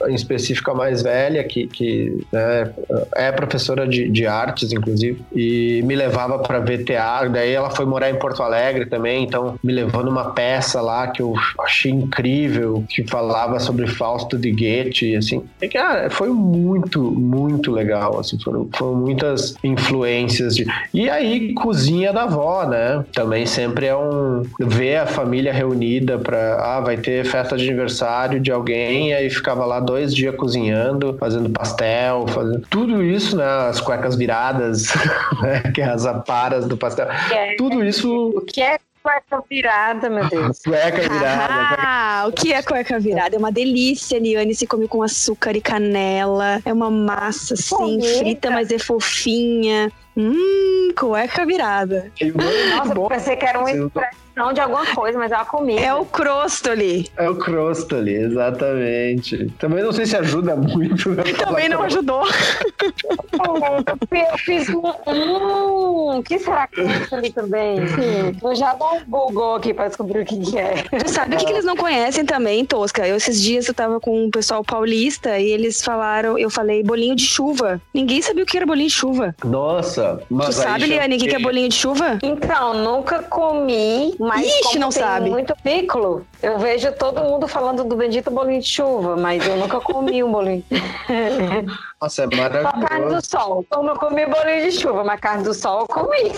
Em específico a mais velha, que, que Né, é professora de, de artes, inclusive, e me levava para ver teatro. Daí ela foi morar em Porto Alegre também, então me levou numa peça lá que eu achei incrível, que falava sobre Fausto de Goethe, assim. E, cara, foi muito, muito legal, assim, foram, foram muitas influências. De... E aí, cozinha da avó, né? Também sempre é um. ver a família reunida para Ah, vai ter festa de aniversário de alguém, e aí ficava lá dois dias cozinhando, fazendo pastel, fazendo tudo isso, né? As cuecas viradas, né? Que é as aparas do pastel. É, tudo isso. O que é cueca virada, meu Deus. cueca virada. Ah, o que é cueca virada? É uma delícia, Liane. Se come com açúcar e canela. É uma massa, assim, frita, mas é fofinha. Hum, cueca virada. Nossa, eu pensei que era um expresso não de alguma coisa, mas é uma comida. É o crostoli. É o crostoli, exatamente. Também não sei se ajuda muito. Né? Também não ajudou. eu fiz um. Hum, o que será que é ali também? Sim. Eu já dou um Google aqui pra descobrir o que, que é. Tu sabe o que, que eles não conhecem também, Tosca? Eu, esses dias eu tava com um pessoal paulista e eles falaram, eu falei bolinho de chuva. Ninguém sabia o que era bolinho de chuva. Nossa, mas. Tu sabe, Liane, o que, que é bolinho de chuva? Então, nunca comi, mas Ixi, não sabe. muito piccolo, eu vejo todo mundo falando do bendito bolinho de chuva, mas eu nunca comi um bolinho. Nossa, é maravilhoso. Só carne do sol. Como eu comi bolinho de chuva, mas carne do sol eu comi.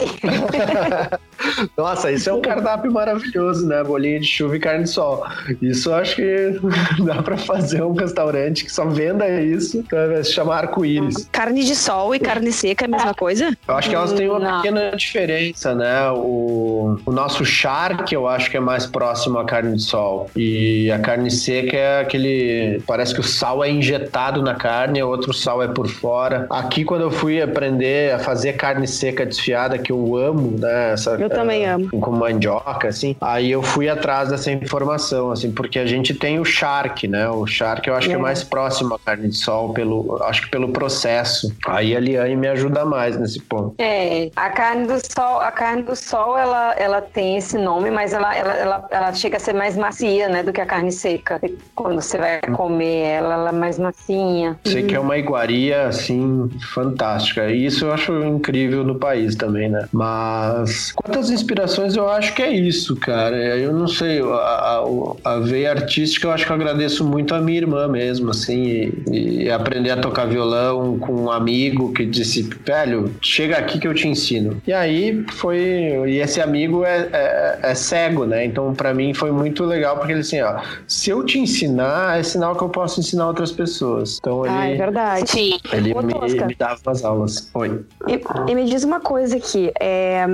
Nossa, isso é um cardápio maravilhoso, né? Bolinho de chuva e carne de sol. Isso eu acho que dá para fazer um restaurante que só venda isso, pra se chamar arco-íris. Carne de sol e carne seca é a mesma coisa? Eu acho que elas têm uma Não. pequena diferença, né? O, o nosso charque eu acho que é mais próximo à carne de sol. E a carne seca é aquele. Parece que o sal é injetado na carne, outro sal é por fora. Aqui, quando eu fui aprender a fazer carne seca desfiada, que eu amo, né? Essa, eu também é, amo. Com mandioca, assim. Aí eu fui atrás dessa informação, assim, porque a gente tem o charque, né? O charque eu acho é. que é mais próximo à carne de sol, pelo, acho que pelo processo. Aí a Liane me ajuda mais nesse ponto. É, a carne do sol, a carne do sol, ela, ela tem esse nome, mas ela, ela, ela, ela chega a ser mais macia, né, do que a carne seca. Quando você vai comer ela, ela é mais macinha. Sei que é uma iguaria, assim, fantástica. E isso eu acho incrível no país também, né? Mas quantas inspirações eu acho que é isso, cara. Eu não sei, a, a, a veia artística eu acho que eu agradeço muito a minha irmã mesmo, assim, e, e aprender a tocar violão com um amigo que disse, velho, chega aqui que eu te ensino. E aí foi, e esse amigo é, é, é cego, né? Então para mim foi muito legal porque ele assim, ó, se eu te ensinar, é sinal que eu posso ensinar outras pessoas. Então ele. Ah, é verdade. Sim. Ele me, me, dava as aulas. Oi. E, e, me diz uma coisa aqui. É,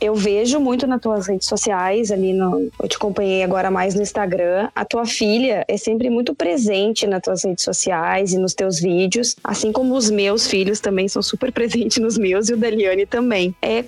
eu vejo muito nas tuas redes sociais, ali no. Eu te acompanhei agora mais no Instagram. A tua filha é sempre muito presente nas tuas redes sociais e nos teus vídeos, assim como os meus filhos também são super presentes nos meus e o da Liane também. É,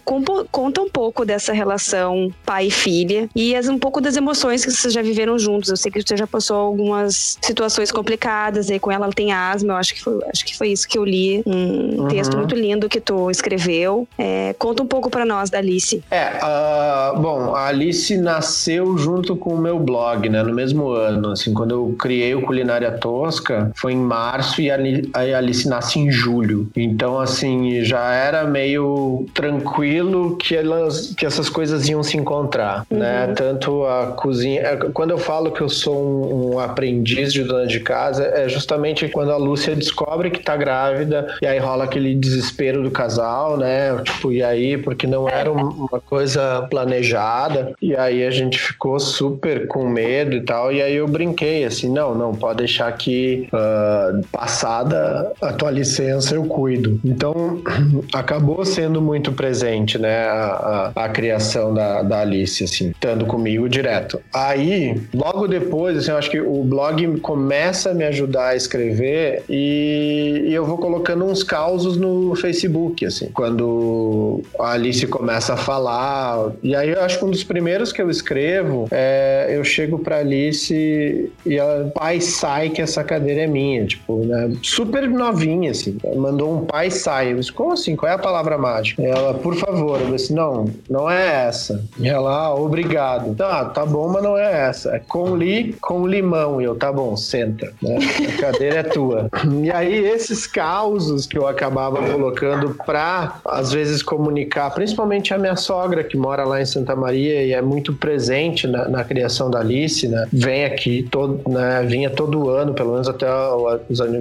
conta um pouco dessa relação pai e filha e as, um pouco das emoções que vocês já viveram juntos. Eu sei que você já passou algumas situações complicadas aí com ela, ela tem asma, eu acho que foi, acho que foi isso que eu li, um uhum. texto muito lindo que tu escreveu. É, conta um pouco para nós da Alice. É, uh, bom, a Alice nasceu junto com o meu blog, né, no mesmo ano, assim, quando eu criei o Culinária Tosca, foi em março e a Alice nasce em julho. Então, assim, já era meio tranquilo que elas, que essas coisas iam se encontrar, né? uhum. né? Tanto a cozinha, é, quando eu falo que eu sou um, um aprendiz de dona de casa, é justamente quando a Lúcia descobre que tá grávida e aí rola aquele desespero do casal, né? Tipo, e aí, porque não era uma coisa planejada, e aí a gente ficou super com medo e tal, e aí eu brinquei assim, não, não, pode deixar que uh, passada a tua licença eu cuido. Então, acabou sendo muito presente, né, a, a, a criação da, da Alice, assim, estando comigo direto. Aí, logo depois, assim, eu acho que o blog começa a me ajudar a escrever e, e eu vou colocando uns causos no Facebook, assim. Quando a Alice começa a falar. E aí eu acho que um dos primeiros que eu escrevo é eu chego pra Alice e ela, pai, sai que essa cadeira é minha. Tipo, né? Super novinha, assim. Mandou um pai, sai. Eu disse, como assim? Qual é a palavra mágica? Ela, por favor. Eu disse, não, não é essa. E ela, ah, obrigado. Tá, tá bom, mas não é essa. É com li, com limão. E eu, tá bom, senta. Né? A cadeira é tua. E aí, esses causos que eu acabava colocando pra, às vezes, comunicar, principalmente a minha sogra, que mora lá em Santa Maria e é muito presente na, na criação da Alice, né? Vem aqui, todo, né? vinha todo ano, pelo menos até o,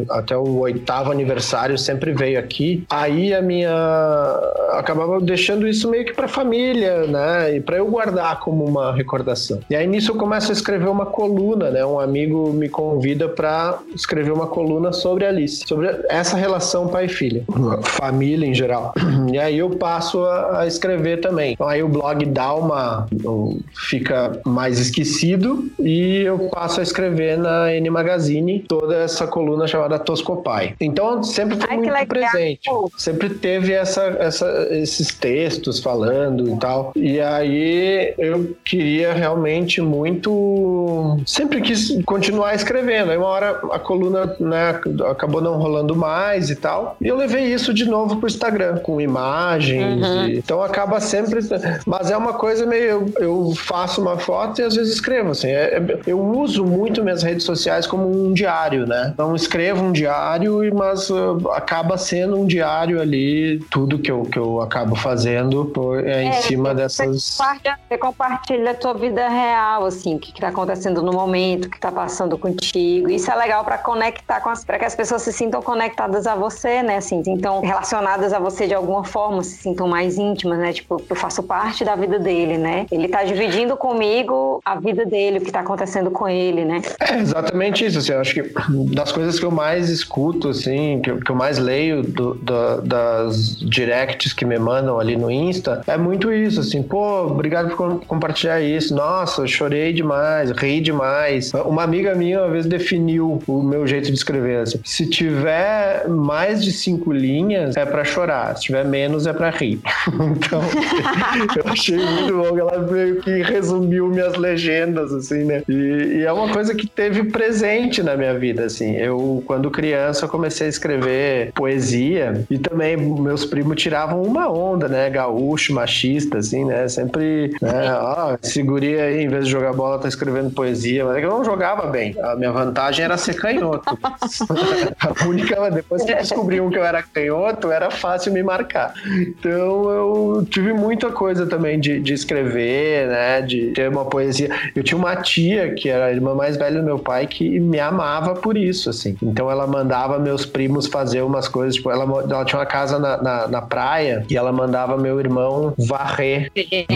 até o oitavo aniversário, sempre veio aqui. Aí a minha. acabava deixando isso meio que pra família, né? E pra eu guardar como uma recordação. E aí nisso eu começo a escrever uma coluna, né? Um amigo me convida para escrever uma coluna sobre Alice, sobre essa relação pai e filha, família em geral. E aí eu passo a, a escrever também. Então aí o blog dá uma. fica mais esquecido e eu passo a escrever na N Magazine toda essa coluna chamada Toscopai. Então sempre foi Ai, muito presente. Sempre teve essa, essa, esses textos falando e tal. E aí eu queria realmente muito. Sempre quis continuar escrevendo. Aí uma hora a coluna né, acabou não rolando mais e tal. E eu levei isso de novo pro Instagram, com imagens. Uhum. E... Então acaba sempre. Mas é uma coisa meio. Eu, faço uma foto e às vezes escrevo. Assim, é, é, eu uso muito minhas redes sociais como um diário, né? Então escrevo um diário, mas uh, acaba sendo um diário ali, tudo que eu, que eu acabo fazendo por, é, em é, cima dessas. Compartilha, você compartilha a tua vida real, assim, o que está acontecendo no momento, o que está passando contigo. Isso é legal para conectar com as. para que as pessoas se sintam conectadas a você, né? Assim, então, relacionadas a você de alguma forma, se sintam mais íntimas, né? Tipo, eu faço parte da vida dele, né? Ele está dividindo comigo a vida dele, o que está acontecendo com ele, né? É exatamente isso, assim, eu acho que das coisas que eu mais escuto, assim, que, que eu mais leio do, do, das directs que me mandam ali no Insta, é muito isso, assim, pô, obrigado compartilhar isso, nossa, chorei demais, ri demais. Uma amiga minha uma vez definiu o meu jeito de escrever, assim, se tiver mais de cinco linhas, é para chorar, se tiver menos, é para rir. então, eu achei muito bom que ela meio que resumiu minhas legendas, assim, né? E, e é uma coisa que teve presente na minha vida, assim. Eu, quando criança, comecei a escrever poesia e também meus primos tiravam uma onda, né? Gaúcho, machista, assim, né? Sempre, né? Esse guri aí, em vez de jogar bola, tá escrevendo poesia. Mas é que eu não jogava bem. A minha vantagem era ser canhoto. a única, depois que descobriam que eu era canhoto, era fácil me marcar. Então eu tive muita coisa também de, de escrever, né? De ter uma poesia. Eu tinha uma tia que era a irmã mais velha do meu pai que me amava por isso, assim. Então ela mandava meus primos fazer umas coisas, tipo, ela, ela tinha uma casa na, na, na praia e ela mandava meu irmão varrer,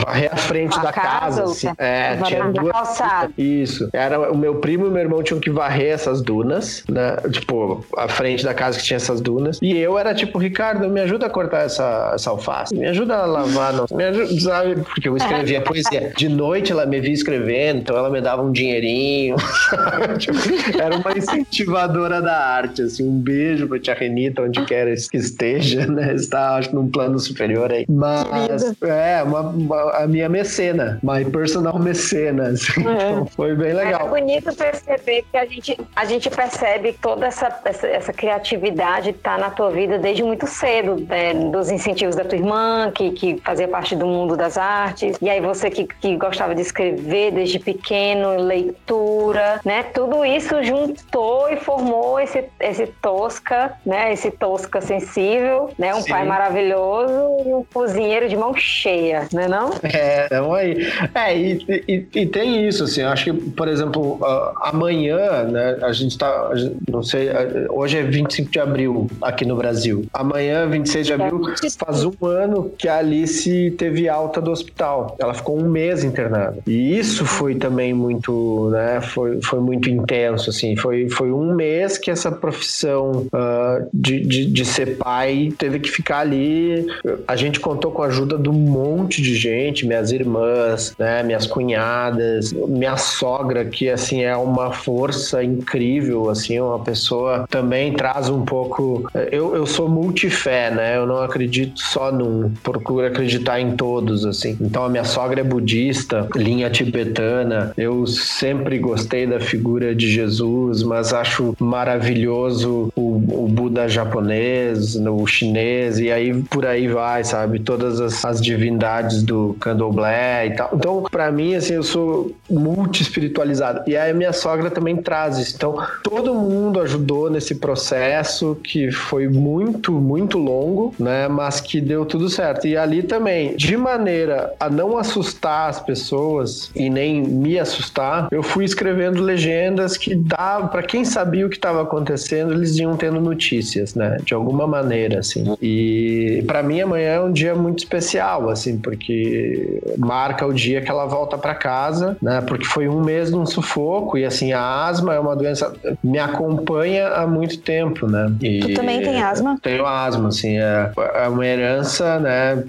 varrer a frente a da casa, casa assim. É, tinha duas... Calçada. Isso. Era o meu primo e meu irmão tinham que varrer essas dunas, né? Tipo, a frente da casa que tinha essas dunas. E eu era tipo, Ricardo, me ajuda a cortar essa, essa alface. Me ajuda a lavar, não. Me ajuda, sabe? Porque eu escrevia poesia. De noite ela me via escrevendo, então ela me dava um dinheirinho. tipo, era uma incentivadora da arte, assim. Um beijo pra tia Renita, onde quer que esteja, né? Está, acho, num plano superior aí. Mas, é, uma, uma, a minha mecena, my personal mecena, assim. É. Então, foi bem legal. É bonito perceber que a gente, a gente percebe toda essa, essa, essa criatividade tá na tua vida desde muito cedo, né? dos incentivos da tua irmã, que, que fazia parte do mundo das artes, e aí você que, que gostava de escrever desde pequeno, leitura, né? Tudo isso juntou e formou esse, esse Tosca, né? Esse Tosca sensível, né? Um Sim. pai maravilhoso e um cozinheiro de mão cheia, né não? É, então aí. É, e, e, e, tem isso, assim, acho que, por exemplo, uh, amanhã, né? A gente tá, não sei, hoje é 25 de abril aqui no Brasil. Amanhã, 26 de abril, faz um ano que a Alice teve alta do hospital. Ela ficou um mês internada. E isso foi também muito, né? Foi, foi muito intenso, assim. Foi, foi um mês que essa profissão uh, de, de, de, ser pai teve que ficar ali. A gente contou com a ajuda de um monte de gente, minhas irmãs, né? Minhas cunhadas, minha sogra, que, assim, é uma força incrível, assim, uma pessoa também traz um pouco... Eu, eu sou multifé, né? Eu não acredito só num. Procuro acreditar em todos, assim. Então a minha sogra é budista, linha tibetana. Eu sempre gostei da figura de Jesus, mas acho maravilhoso o, o Buda japonês, o chinês, e aí por aí vai, sabe? Todas as, as divindades do candomblé e tal. Então, para mim, assim, eu sou multi espiritualizado. E aí a minha sogra também traz isso. Então, todo mundo ajudou nesse processo que foi muito, muito longo, né? Mas que deu tudo certo. E ali também, de maneira a não assustar as pessoas e nem me assustar, eu fui escrevendo legendas que dá para quem sabia o que estava acontecendo, eles iam tendo notícias, né? De alguma maneira, assim. E para mim amanhã é um dia muito especial, assim, porque marca o dia que ela volta para casa, né? Porque foi um mês num sufoco e assim a asma é uma doença me acompanha há muito tempo, né? E tu também tem asma? Tenho asma, assim, é, é uma herança, né?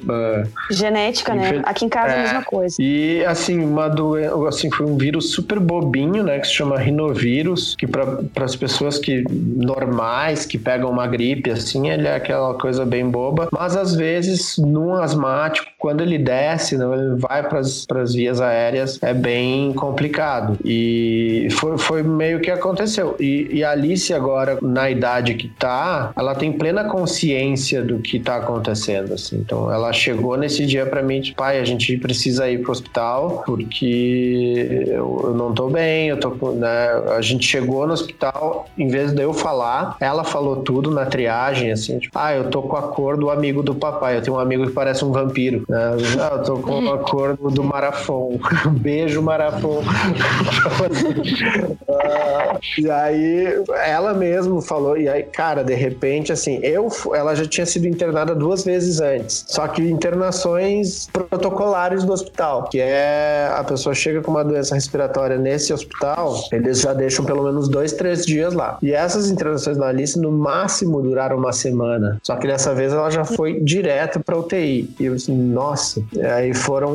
Genética, né? Aqui em casa é, a mesma coisa. E assim, uma doença, assim, foi um vírus super bobinho, né? Que se chama rinovírus, que para as pessoas que normais, que pegam uma gripe, assim, ele é aquela coisa bem boba, mas às vezes num asmático, quando ele desce, né, ele vai para as vias aéreas, é bem complicado. E foi, foi meio que aconteceu. E, e a Alice agora, na idade que tá, ela tem plena consciência do que tá acontecendo, assim. Então ela chegou nesse dia para mim, tipo, pai, a gente precisa ir pro hospital porque eu, eu não tô bem, eu tô, né? A gente chegou no hospital, em vez de eu falar, ela falou tudo na triagem, assim, tipo, ah, eu tô com a cor do amigo do papai, eu tenho um amigo que parece um vampiro, né? Ah, eu tô com a do Marafon, beijo Marafon. uh, e aí ela mesmo falou, e aí, cara, de repente, assim, eu, ela já tinha sido internada duas vezes antes, só que internações protocolares do hospital, que é a pessoa chega com uma doença respiratória nesse hospital, eles já deixam pelo menos dois, três dias lá. E essas internações da Alice, no máximo, duraram uma semana. Só que dessa vez ela já foi direto pra UTI. E eu disse, nossa, aí foram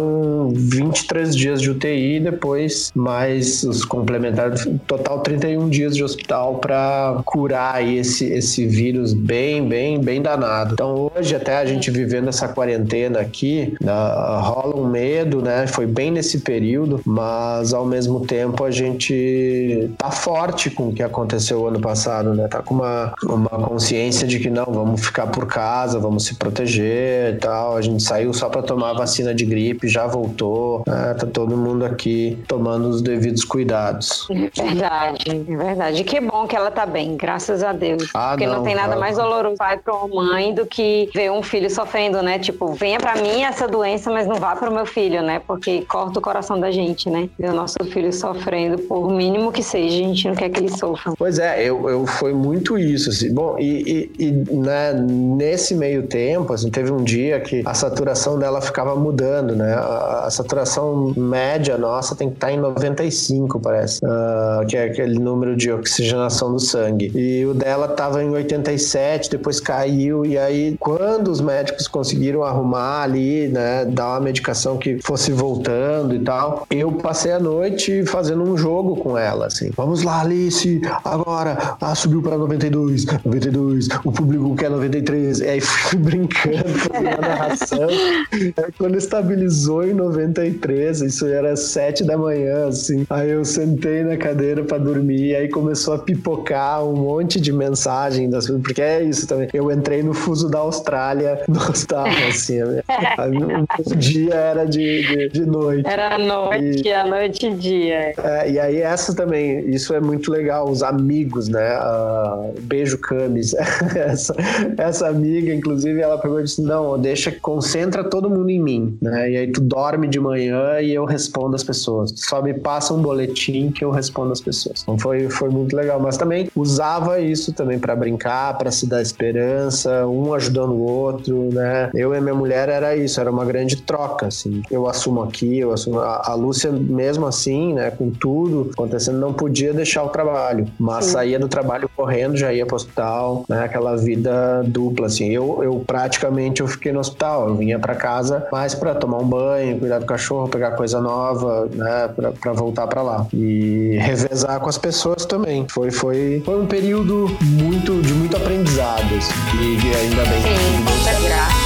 23 dias de UTI, depois mais os complementares, total 31 dias de hospital para curar esse, esse vírus bem, bem, bem danado. Então hoje até a gente vivendo essa quarentena aqui, uh, rola um medo, né? Foi bem nesse período, mas ao mesmo tempo a gente tá forte com o que aconteceu ano passado, né? Tá com uma, uma consciência de que não, vamos ficar por casa, vamos se proteger e tal. A gente saiu só para tomar vacina de gripe, já voltou, né? Tá todo mundo aqui tomando os devidos cuidados. Verdade, é verdade. Que bom que ela tá bem, graças a Deus. Ah, Porque não, não tem nada mais doloroso pai para uma mãe do que ver um filho sofrendo, né? Tipo, venha para mim essa doença, mas não vá para o meu filho, né? Porque corta o coração da gente, né? Ver o nosso filho sofrendo, por mínimo que seja, a gente não quer que ele sofra. Pois é, eu, eu foi muito isso, assim. Bom, e, e, e né, nesse meio tempo, assim, teve um dia que a saturação dela ficava mudando, né? A, a saturação média nossa tem que estar tá em 95, parece, uh, que é aquele número de oxigenação do sangue. E o dela tava em 87, depois caiu, e aí quando os médicos conseguiram arrumar ali, né, dar uma medicação que fosse voltando e tal, eu passei a noite fazendo um jogo com ela, assim. Vamos lá, Alice, agora, ah, subiu para 92, 92, o público quer 93, e aí fui brincando, fazendo a narração. aí, quando estabilizou em 93, isso era 7 da manhã, assim, aí eu sentei na cadeira para dormir, e aí começou a pipocar um monte de mensagem das porque é isso também. Eu entrei no fuso da Austrália no hospital, assim, o dia era de, de, de noite. Era noite, e, a noite e dia. É, e aí essa também, isso é muito legal, os amigos, né? Uh, beijo Camis. essa, essa amiga, inclusive, ela pegou e disse: Não, deixa, concentra todo mundo em mim, né? E aí tu dorme de manhã e eu respondo as pessoas. Só me passa um boletim que eu respondo as pessoas. Então foi, foi muito legal, mas também usava isso também para brincar, para se dar esperança, um ajudando o outro, né? Eu e minha mulher era isso, era uma grande troca, assim. Eu assumo aqui, eu assumo. A, a Lúcia, mesmo assim, né, com tudo acontecendo, não podia deixar o trabalho, mas Sim. saía do trabalho correndo, já ia pro hospital, né? Aquela vida dupla, assim. Eu, eu praticamente eu fiquei no hospital, eu vinha para casa mais para tomar um banho, cuidar do cachorro, pegar coisa nova, né, para voltar para lá e revezar com as pessoas também. Foi, foi, foi um período muito de muito aprendizado, assim, e, ainda bem. Sim, muita graça.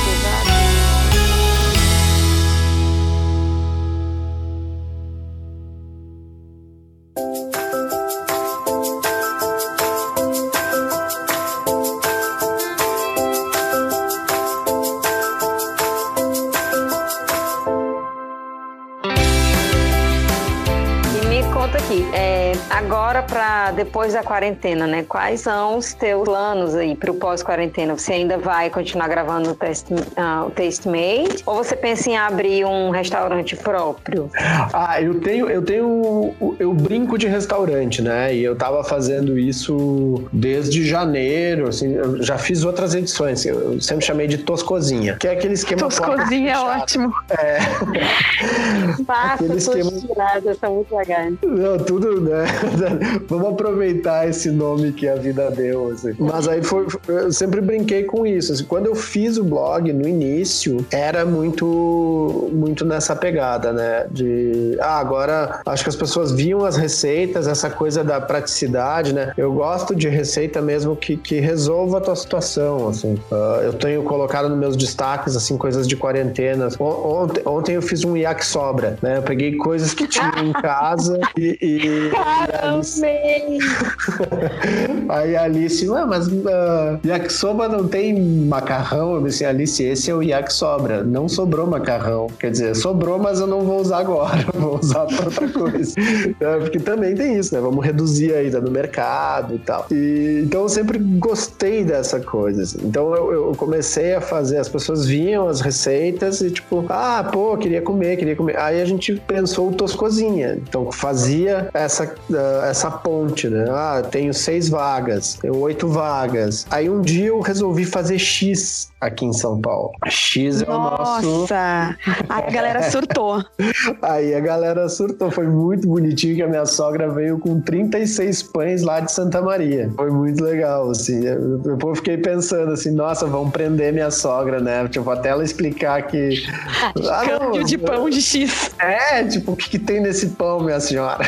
Depois da quarentena, né? Quais são os teus planos aí para o pós-quarentena? Você ainda vai continuar gravando o Taste, uh, o Taste Made? Ou você pensa em abrir um restaurante próprio? Ah, eu tenho, eu tenho, eu brinco de restaurante, né? E eu tava fazendo isso desde janeiro, assim, eu já fiz outras edições, eu sempre chamei de Toscozinha, que é aquele esquema Toscozinha é ótimo. É. Passa, esquema... tiradas, são muito legais. Não, tudo, né? Vamos aproveitar esse nome que a vida deu, assim. Mas aí foi, eu sempre brinquei com isso, assim, quando eu fiz o blog no início, era muito muito nessa pegada, né? De ah, agora acho que as pessoas viam as receitas, essa coisa da praticidade, né? Eu gosto de receita mesmo que, que resolva a tua situação, assim. Uh, eu tenho colocado nos meus destaques, assim, coisas de quarentena. Ontem, ontem eu fiz um yakisobra, né? Eu peguei coisas que tinha em casa e... e Caramba! Aí a Alice, ué, mas uh, yakisoba não tem macarrão? Eu disse, Alice, esse é o yakisobra. Não sobrou macarrão. Quer dizer, sobrou, mas eu não vou usar agora. vou usar para outra coisa. É, porque também tem isso, né? Vamos reduzir ainda no mercado e tal. E, então eu sempre gostei dessa coisa. Assim. Então eu, eu, comecei a fazer, as pessoas vinham as receitas e tipo, ah, pô, queria comer, queria comer. Aí a gente pensou o Toscozinha. Então fazia essa, uh, essa ponte, né? Ah, tenho seis vagas, tenho oito vagas. Aí um dia eu resolvi fazer X aqui em São Paulo. X é Nossa, o nosso. Nossa! A galera surtou. Aí a galera surtou. Foi muito bonitinho que a minha sogra veio com 36 pães lá de Santa Maria. Foi muito legal, assim. Eu, eu fiquei pensando assim, nossa, vão prender minha sogra, né? Tipo, até ela explicar que. Ah, Câmbio de pão de X. É, tipo, o que, que tem nesse pão, minha senhora?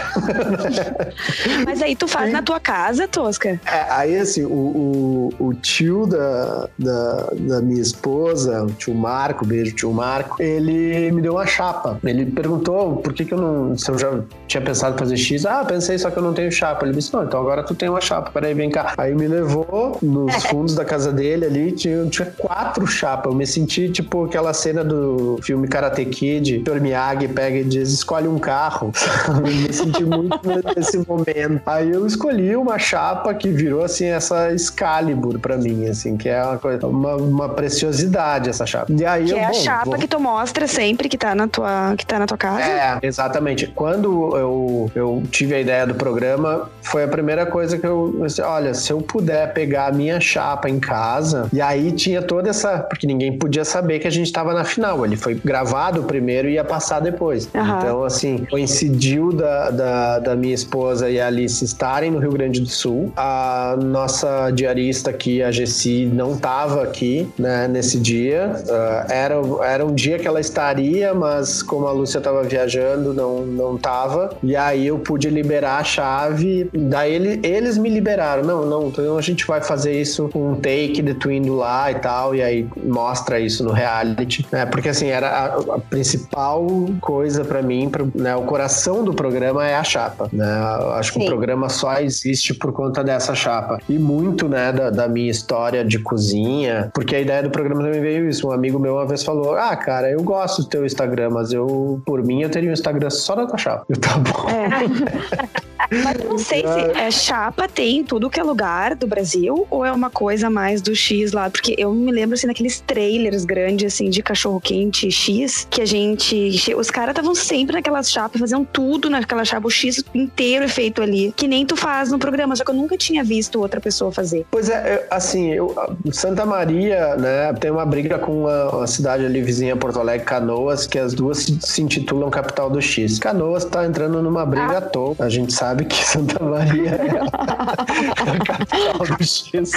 Mas aí tu faz Sim. na tua casa, Tosca? É, aí assim, o, o, o tio da, da, da, minha esposa, o tio Marco, beijo tio Marco, ele me deu uma chapa. Ele perguntou por que, que eu não. Se eu já tinha pensado em fazer X. Ah, pensei, só que eu não tenho chapa. Ele disse: Não, então agora tu tem uma chapa, peraí, vem cá. Aí me levou nos fundos da casa dele ali, tinha, tinha quatro chapas. Eu me senti tipo aquela cena do filme Karate Kid, o Miyagi pega e diz: escolhe um carro. me senti muito nesse momento. Aí eu escolhi uma chapa que virou assim essa Excalibur pra mim, assim, que é uma coisa, uma, uma preciosidade essa chapa. E aí que eu, é a bom, chapa vou... que tu mostra sempre que tá na tua, que tá na tua casa. É, exatamente. Quando eu, eu tive a ideia do programa, foi a primeira coisa que eu, olha, se eu puder pegar a minha chapa em casa, e aí tinha toda essa, porque ninguém podia saber que a gente tava na final. Ele foi gravado primeiro e ia passar depois. Uhum. Então, assim, coincidiu da, da, da minha esposa e a Alice estarem no Rio Grande do Sul. A nossa diarista aqui, a Gessi, não estava aqui né, nesse dia. Uh, era, era um dia que ela estaria, mas como a Lúcia estava viajando, não, não tava. E aí eu pude liberar a chave. Daí ele, eles me liberaram. Não, não, então a gente vai fazer isso com um take de tu indo lá e tal. E aí mostra isso no reality. Né? Porque assim, era a, a principal coisa para mim, pra, né, o coração do programa é a chapa. Né? Acho que Sim. o programa só existe por conta dessa chapa. E muito, né, da, da, minha história de cozinha, porque a ideia do programa também veio isso. Um amigo meu uma vez falou: Ah, cara, eu gosto do teu Instagram, mas eu, por mim, eu teria um Instagram só da tua chapa. Eu, tá bom. É. Mas não sei se é chapa tem em tudo que é lugar do Brasil ou é uma coisa mais do X lá, porque eu me lembro assim daqueles trailers grandes assim de cachorro quente X que a gente, os caras estavam sempre naquelas chapas, faziam tudo naquela chapa, o X inteiro é feito ali, que nem tu faz no programa, só que eu nunca tinha visto outra pessoa fazer. Pois é, assim, eu, Santa Maria, né, tem uma briga com uma, uma cidade ali vizinha Porto Alegre, Canoas, que as duas se, se intitulam capital do X. Canoas tá entrando numa briga ah. à toa, a gente sabe sabe que Santa Maria é a capital do X.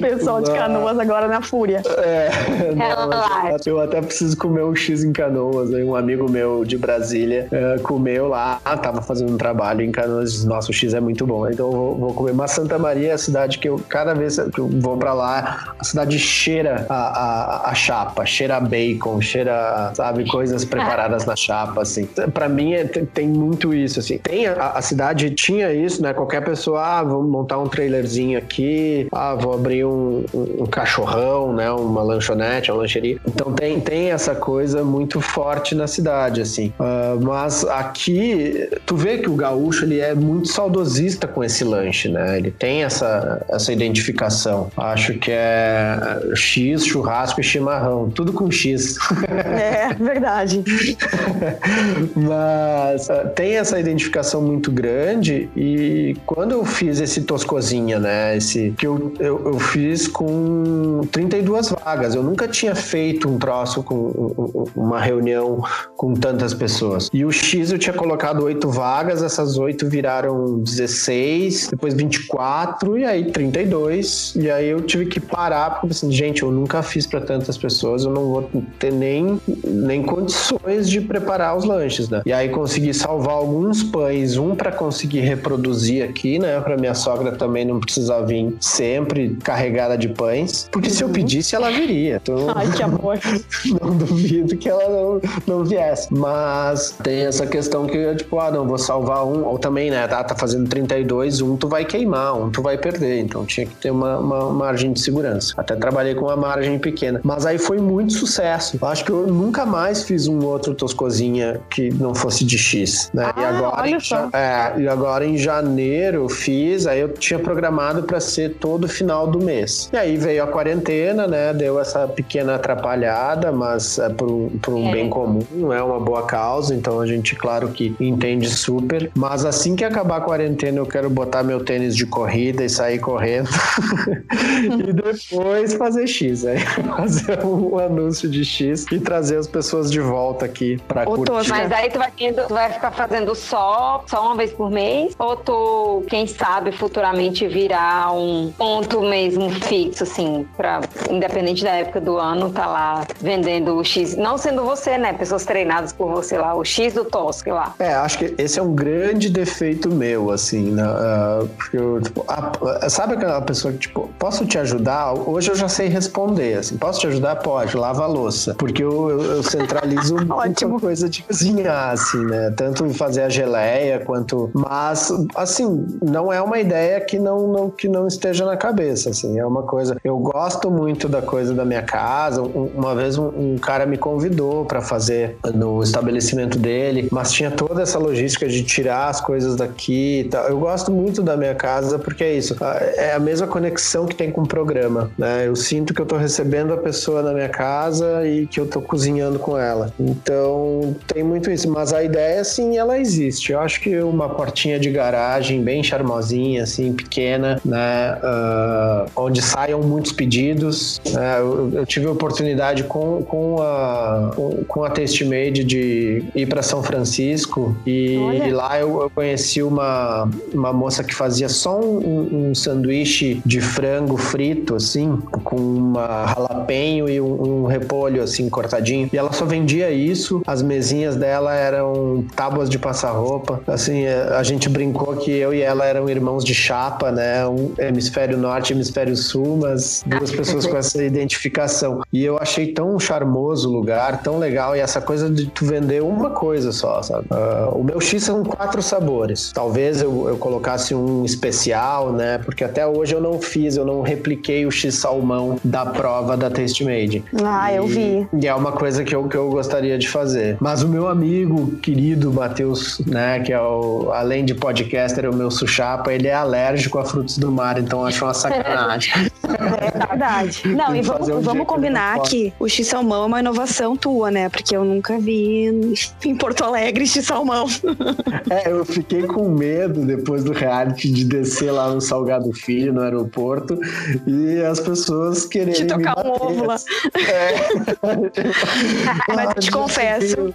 Pessoal de Canoas agora na fúria. É, não, eu até preciso comer um X em Canoas. Um amigo meu de Brasília é, comeu lá, tava fazendo um trabalho em Canoas, disse, nossa, o X é muito bom. Então eu vou, vou, comer. Mas Santa Maria é a cidade que eu, cada vez que eu vou pra lá, a cidade cheira a, a, a chapa, cheira a bacon, cheira, sabe, coisas preparadas na chapa, assim. Pra mim é, tem muito isso, assim. Tem a, a cidade tinha isso, né? Qualquer pessoa, ah, vou montar um trailerzinho aqui, ah, vou abrir um, um, um cachorrão, né? Uma lanchonete, uma lancheria. Então tem, tem essa coisa muito forte na cidade, assim. Uh, mas aqui, tu vê que o gaúcho, ele é muito saudosista com esse lanche, né? Ele tem essa, essa identificação. Acho que é X, churrasco e chimarrão. Tudo com X. É, verdade. mas uh, tem essa identificação muito grande e quando eu fiz esse Toscozinha, né? Esse que eu, eu, eu fiz com 32 vagas. Eu nunca tinha feito um troço com uma reunião com tantas pessoas. E o X eu tinha colocado oito vagas, essas oito viraram 16, depois 24 e aí 32. E aí eu tive que parar porque assim, gente, eu nunca fiz para tantas pessoas, eu não vou ter nem, nem condições de preparar os lanches, né? E aí consegui salvar alguns pães, um para conseguir reproduzir aqui, né, para minha sogra também não precisar vir sempre carregada de pães, porque uhum. se eu uhum. pedisse ela viria. Então, Ai, que amor. não duvido que ela não, não viesse. Mas tem essa questão que eu, tipo, ah, não, vou salvar um, ou também, né, tá, tá fazendo 32, um tu vai queimar, um tu vai perder. Então tinha que ter uma, uma margem de segurança. Até trabalhei com uma margem pequena. Mas aí foi muito sucesso. Acho que eu nunca mais fiz um outro toscozinha que não fosse de X, né? Ah, e agora, olha só. É, e agora em janeiro fiz, aí eu tinha programado para ser todo final do mês. E aí veio a quarentena, né? Deu essa pequena atrapalhada, mas é por um, por um é. bem comum, é uma boa causa, então a gente, claro que entende super. Mas assim que acabar a quarentena, eu quero botar meu tênis de corrida e sair correndo. e depois fazer X, aí fazer um anúncio de X e trazer as pessoas de volta aqui para curtir. Mas aí tu vai, tu vai ficar fazendo só, só uma vez por mês? Ou tu, quem sabe, futuramente virar um ponto mesmo fixo, assim, para independente da época do ano, tá lá vendendo o X, não sendo você, né? Pessoas treinadas por você lá, o X do Tosque lá. É, acho que esse é um grande defeito meu, assim, né? Uh, porque eu, tipo, a, sabe aquela pessoa que, tipo, posso te ajudar? Hoje eu já sei responder, assim, posso te ajudar? Pode, lava a louça. Porque eu, eu, eu centralizo muita coisa de cozinhar, assim, né? Tanto fazer a geleia quanto. Mas, assim, não é uma ideia que não, não, que não esteja na cabeça, assim, é uma coisa. Eu gosto muito da coisa da minha casa. Uma vez um, um cara me convidou para fazer no estabelecimento dele, mas tinha toda essa logística de tirar as coisas daqui e tal. Eu gosto muito da minha casa porque é isso, é a mesma conexão que tem com o programa, né? Eu sinto que eu tô recebendo a pessoa na minha casa e que eu tô cozinhando com ela. Então, tem muito isso, mas a ideia sim, ela existe. Eu acho que uma portinha de garagem bem charmosinha, assim, pequena, né? Uh, onde saiam muitos pedidos. Né? Eu, eu, tive a oportunidade com, com a, com a Taste Made de ir para São Francisco e, e lá eu, eu, conheci uma, uma moça que fazia só um, um, sanduíche de frango frito, assim, com uma jalapeno e um, um repolho, assim, cortadinho. E ela só vendia isso. As mesinhas dela eram tábuas de passar roupa. Assim, é, a gente brincou que eu e ela eram irmãos de chapa, né? Um hemisfério norte hemisfério sul, mas duas pessoas com essa identificação. E eu achei tão charmoso o lugar, tão legal. E essa coisa de tu vender uma coisa só, sabe? Uh, o meu X são quatro sabores. Talvez eu, eu colocasse um especial, né? Porque até hoje eu não fiz, eu não repliquei o X salmão da prova da Taste Made. Ah, e, eu vi. E é uma coisa que eu, que eu gostaria de fazer. Mas o meu amigo querido Matheus, né, que é o, além de podcaster, o meu suchapa, ele é alérgico a frutos do mar, então acho uma sacanagem. É verdade. Não, e vamos, um vamos combinar que o X-Salmão é uma inovação tua, né? Porque eu nunca vi em Porto Alegre X-Salmão. É, eu fiquei com medo depois do reality de descer lá no Salgado Filho, no aeroporto, e as pessoas quererem. De tocar um ovo lá. É. Mas eu te confesso,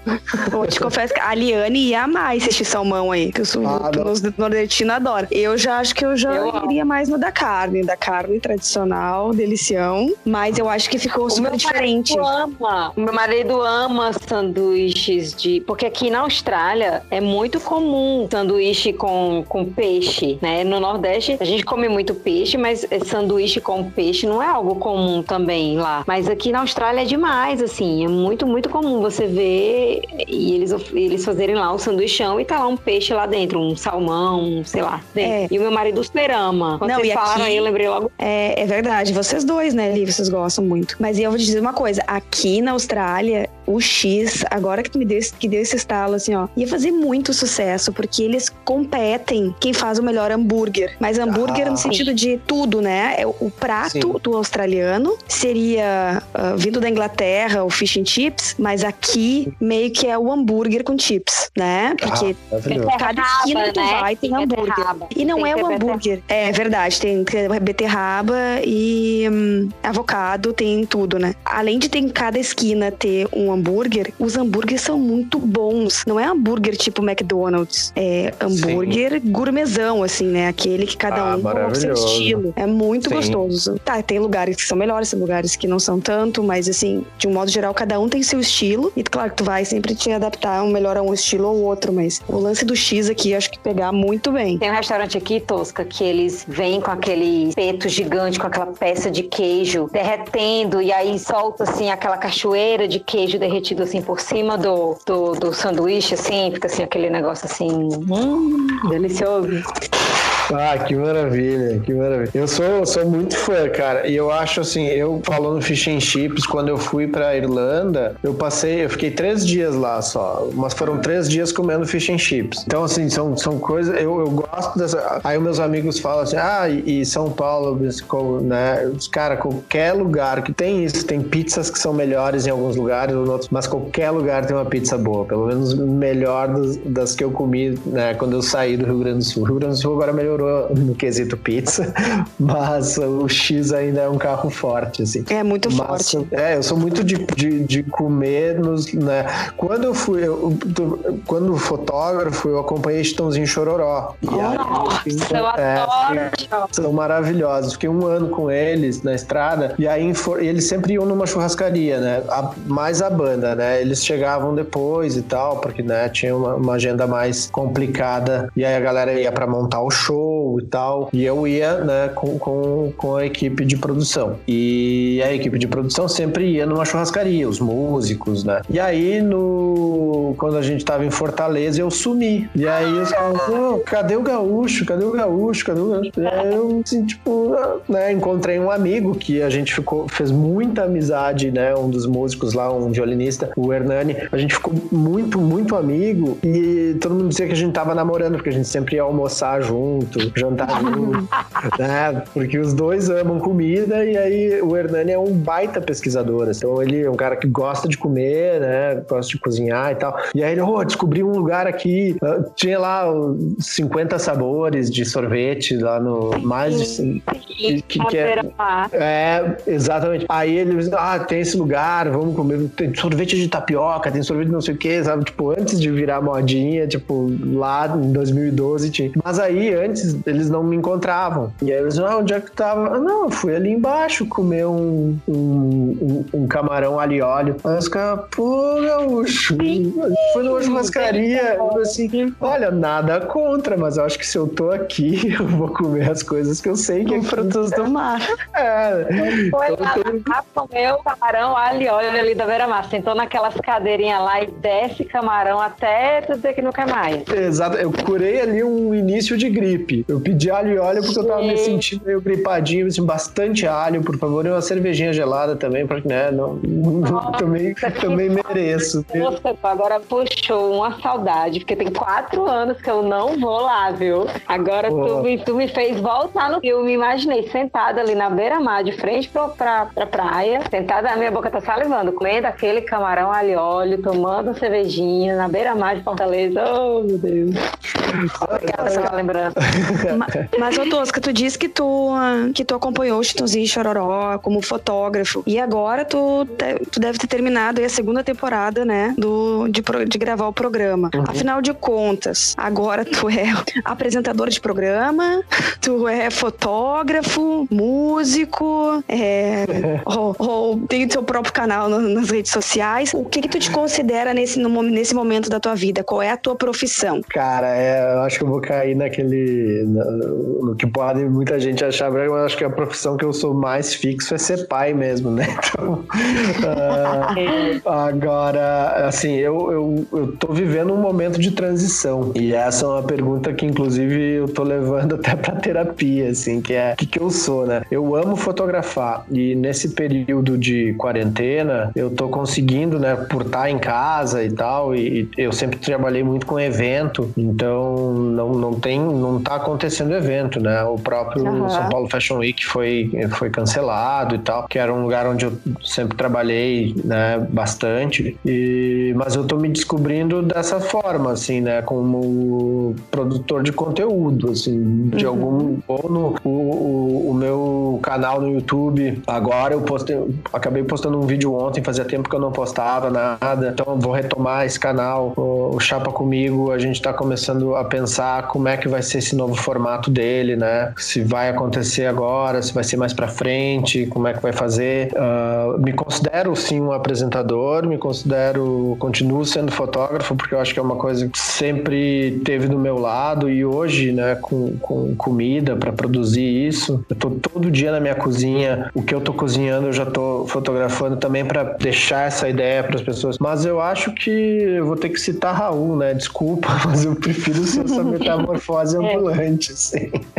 eu te confesso que a Liane ia amar esse X-Salmão aí, que eu sou ah, os nordestinos adoram. Eu já acho que eu já eu iria amo. mais no da carne, da carne tradicional, delicião, mas eu acho que ficou super o diferente. Ama, o meu marido ama sanduíches de. Porque aqui na Austrália é muito comum sanduíche com, com peixe, né? No Nordeste a gente come muito peixe, mas sanduíche com peixe não é algo comum também lá. Mas aqui na Austrália é demais, assim, é muito, muito comum você ver e eles, eles fazerem lá o sanduichão e tá lá um peixe lá dentro. Dentro, um salmão, sei lá. É. E o meu marido super ama. Quando Não, vocês falaram aqui- aí, eu lembrei logo. É, é verdade, vocês dois, né, Li? Vocês gostam muito. Mas eu vou te dizer uma coisa: aqui na Austrália, o X, agora que me deu, esse- que deu esse estalo, assim, ó, ia fazer muito sucesso, porque eles competem quem faz o melhor hambúrguer. Mas hambúrguer Ah. no sentido de tudo, né? É o- prato Sim. do australiano seria ah, vindo da Inglaterra, o fish and chips, mas aqui meio que é o hambúrguer com chips, né? Porque Ah, maravilhoso. cada esquina que tu né? vai tem Tem hambúrguer. beterraba. E não Tem é ter hambúrguer. É verdade, tem beterraba e hum, avocado, tem tudo, né? Além de ter em cada esquina ter um hambúrguer, os hambúrgueres são muito bons. Não é hambúrguer tipo McDonald's, é hambúrguer gourmetzão, assim, né? Aquele que cada Ah, um coloca o seu estilo. É muito Sim. gostoso. Tá, tem lugares que são melhores, tem lugares que não são tanto, mas assim, de um modo geral, cada um tem seu estilo. E claro que tu vai sempre te adaptar um melhor a um estilo ou outro, mas o lance do X aqui, eu acho que pegar muito bem. Tem um restaurante aqui, Tosca, que eles vêm com aquele peto gigante, com aquela peça de queijo derretendo, e aí solta, assim, aquela cachoeira de queijo derretido, assim, por cima do, do, do sanduíche, assim, fica, assim, aquele negócio, assim, hum, delicioso. Ah, que maravilha, que maravilha. Eu sou, sou muito fã, cara. E eu acho assim, eu falando fish and chips, quando eu fui pra Irlanda, eu passei, eu fiquei três dias lá só. Mas foram três dias comendo fish and chips. Então, assim, são, são coisas. Eu, eu gosto dessa. Aí meus amigos falam assim: ah, e, e São Paulo, né? Cara, qualquer lugar que tem isso, tem pizzas que são melhores em alguns lugares ou outros, mas qualquer lugar tem uma pizza boa. Pelo menos melhor das, das que eu comi, né, quando eu saí do Rio Grande do Sul. O Rio Grande do Sul agora melhorou no quesito pizza, mas o X ainda é um carro forte, assim. É muito Mas, forte. É, eu sou muito de, de, de comer nos, né? Quando eu fui, eu- quando fotógrafo, eu acompanhei Chitãozinho Chororó. E aí, Nossa, eu é, adoro! são maravilhosos. Fiquei um ano com eles na estrada e aí eles sempre iam numa churrascaria, né? A- mais a banda, né? Eles chegavam depois e tal, porque né, tinha uma, uma agenda mais complicada e aí a galera ia pra montar o show e tal. E eu ia, né, com, com, com a equipe de produção. E a equipe de produção sempre ia numa churrascaria, os músicos, né? E aí no quando a gente tava em Fortaleza, eu sumi. E aí os caras, "Pô, cadê o gaúcho? Cadê o gaúcho? Cadê o gaúcho? E aí eu, assim, tipo, né, encontrei um amigo que a gente ficou, fez muita amizade, né? Um dos músicos lá, um violinista, o Hernani. A gente ficou muito, muito amigo e todo mundo dizia que a gente tava namorando, porque a gente sempre ia almoçar junto, jantar junto, né? Porque os dois amam comida e aí o Hernani é um baita pesquisador. assim. Então ele é um cara que gosta de comer, né? Gosta de cozinhar e tal. E aí ele, oh, descobri um lugar aqui, ah, tinha lá os 50 sabores de sorvete lá no mais de que- que é- é, exatamente. Aí eles, ah, tem esse lugar, vamos comer. Tem sorvete de tapioca, tem sorvete de não sei o que, sabe? Tipo, antes de virar modinha, tipo, lá em 2012 tinha. Mas aí, antes, eles não me encontravam. E aí eles, ah, onde é que tava? Ah, não, eu fui ali embaixo comer um, um, um, um camarão alho e óleo. Aí os caras, pô, gaúcho, foi numa churrascaria. Eu assim, olha, nada contra, mas eu acho que se eu tô aqui, eu vou comer as coisas que eu sei que Com frutos do mar. é, Foi Então, lá, comeu camarão, alho e óleo ali da beira-mar. Sentou naquelas cadeirinhas lá e desce camarão até tu dizer que não quer mais. Exato, eu curei ali um início de gripe. Eu pedi alho e óleo porque eu tava me sentindo meio gripadinho, assim, bastante alho, por favor, e uma cervejinha gelada também, porque, né, não, também, também mereço. Nossa, agora puxou uma saudade, porque tem quatro anos que eu não vou lá, viu? Agora tu me, tu me fez voltar no filme. Imaginei sentada ali na beira-mar, de frente pra, pra, pra praia, sentada, a minha boca tá salivando, comendo aquele camarão alho e óleo, tomando uma cervejinha na beira-mar de Fortaleza. Oh, meu Deus. Obrigada pela lembrança. Ma- Mas, ô Tosca, tu disse que tu, ah, que tu acompanhou o Chitãozinho e Chororó como fotógrafo. E agora tu, tu deve ter terminado a segunda temporada, né? Do, de, de gravar o programa. Afinal de contas, agora tu é apresentador de programa, tu é fotógrafo, músico, é, ou, ou tem o seu próprio canal no- nas redes sociais. O que que tu te considera nesse, no nesse momento da tua vida? Qual é a tua profissão? Cara, é, eu acho que eu vou cair naquele no, que pode muita gente achar, eu acho que a profissão que eu sou mais fixo é ser pai mesmo, né? Então, uh, agora, assim, eu, eu, eu tô vivendo um momento de transição e essa é uma pergunta que, inclusive, eu tô levando até pra terapia, assim, que é o que, que eu sou, né? Eu amo fotografar e nesse período de quarentena eu tô conseguindo, né, por estar em casa e tal, e, e eu sempre trabalhei muito com evento, então não, não tem, não tá acontecendo evento, né? O próprio uhum. São Paulo Fashion Week foi, foi cancelado e tal, que era um lugar onde eu sempre trabalhei, né, bastante, e, mas eu tô me descobrindo dessa forma, assim, né, como produtor de conteúdo, assim, de uhum. algum, ou no, o, o, meu canal no YouTube, agora eu postei, acabei postando um vídeo ontem, fazia tempo que eu não postava nada, então vou retomar esse canal, o, o Chapa Comigo, a gente tá começando a pensar como é que vai ser esse novo formato dele, né, se vai acontecer agora, se vai ser mais para frente, como é que vai fazer. Uh, me considero sim um apresentador, me considero, continuo sendo fotógrafo, porque eu acho que é uma coisa que sempre teve do meu lado e hoje, né, com, com comida para produzir isso, eu tô todo dia na minha cozinha, o que eu tô cozinhando eu já tô fotografando também para deixar essa ideia para as pessoas. Mas eu acho que eu vou ter que citar Raul, né? Desculpa, mas eu prefiro ser essa metamorfose é. Ambulante, assim.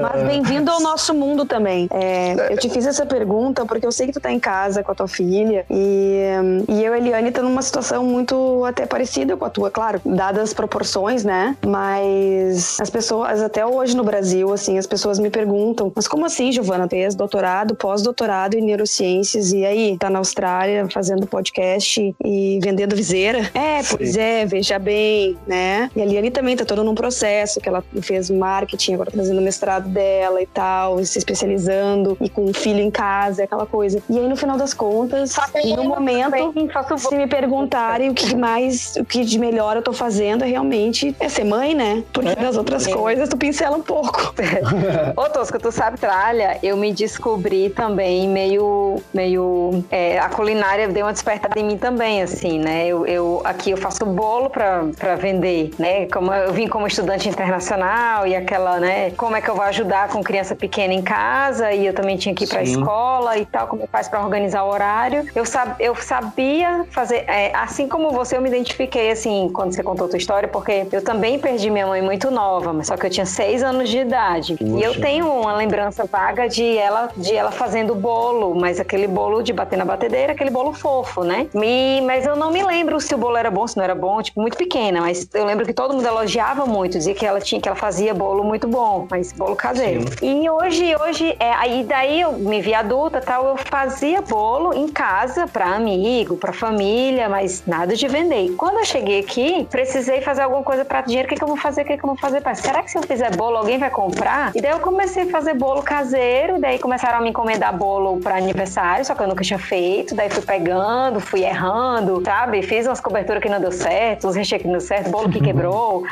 Mas bem-vindo ao nosso mundo também. É, eu te fiz essa pergunta porque eu sei que tu tá em casa com a tua filha e, e eu e a Eliane tá numa situação muito até parecida com a tua, claro, dadas as proporções, né? Mas as pessoas, até hoje no Brasil, assim, as pessoas me perguntam, mas como assim, Giovana? Tens doutorado, pós-doutorado em neurociências e aí tá na Austrália fazendo podcast e vendendo viseira? É, pois Sim. é, veja bem, né? E a Eliane também tá toda num processo que ela fez marketing, agora tá fazendo mestrado dela e tal, e se especializando e com um filho em casa, aquela coisa. E aí, no final das contas, no momento, se me perguntarem o que mais, o que de melhor eu tô fazendo é realmente é ser mãe, né? Porque é, das outras é. coisas tu pincela um pouco. Ô, Tosca, tu sabe, tralha, eu me descobri também meio, meio, é, a culinária deu uma despertada em mim também, assim, né? Eu, eu aqui eu faço bolo pra, pra vender, né? Como eu vim como estudante internacional e aquela, né? Como é que eu vou ajudar com criança pequena em casa e eu também tinha que ir pra Sim. escola e tal, como faz para organizar o horário. Eu, sab, eu sabia fazer, é, assim como você, eu me identifiquei, assim, quando você contou a tua história, porque eu também perdi minha mãe muito nova, mas só que eu tinha seis anos de idade. Puxa. E eu tenho uma lembrança vaga de ela, de ela fazendo bolo, mas aquele bolo de bater na batedeira, aquele bolo fofo, né? E, mas eu não me lembro se o bolo era bom, se não era bom, tipo, muito pequena, mas eu lembro que todo mundo elogiava muito, dizia que ela tinha, que ela fazia bolo muito bom, mas bolo caseiro. Sim. E hoje, hoje, é, aí daí eu me vi adulta tal, eu fazia bolo em casa para amigo, para família, mas nada de vender. Quando eu cheguei aqui, precisei fazer alguma coisa para dinheiro, o que, que eu vou fazer, o que, que eu vou fazer? Pai? Será que se eu fizer bolo, alguém vai comprar? E daí eu comecei a fazer bolo caseiro, daí começaram a me encomendar bolo para aniversário, só que eu nunca tinha feito, daí fui pegando, fui errando, sabe? Fiz umas coberturas que não deu certo, uns recheios que não deu certo, bolo que quebrou,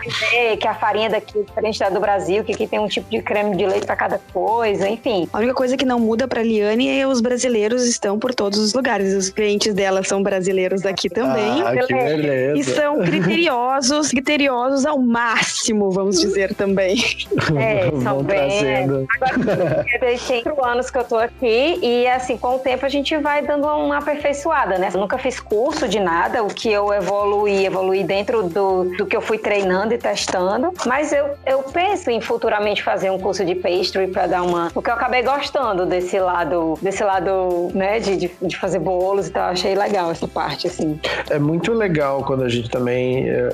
que a farinha daqui é diferente da do Brasil, que aqui tem um tipo de creme de leite para cada coisa, enfim. A única coisa que não muda para Liane é os brasileiros estão por todos os lugares. Os clientes dela são brasileiros daqui também. Ah, que beleza. E são criteriosos, criteriosos ao máximo, vamos dizer também. É, são bem. Agora, tem quatro anos que eu tô aqui e, assim, com o tempo a gente vai dando uma aperfeiçoada, né? Eu nunca fiz curso de nada, o que eu evoluí, evoluí dentro do, do que eu fui treinando e testando. Mas eu, eu penso em futuramente fazer um curso de pastry para dar uma. Porque eu acabei gostando desse lado, desse lado, né, de, de, fazer bolos e tal. Achei legal essa parte, assim. É muito legal quando a gente também, é,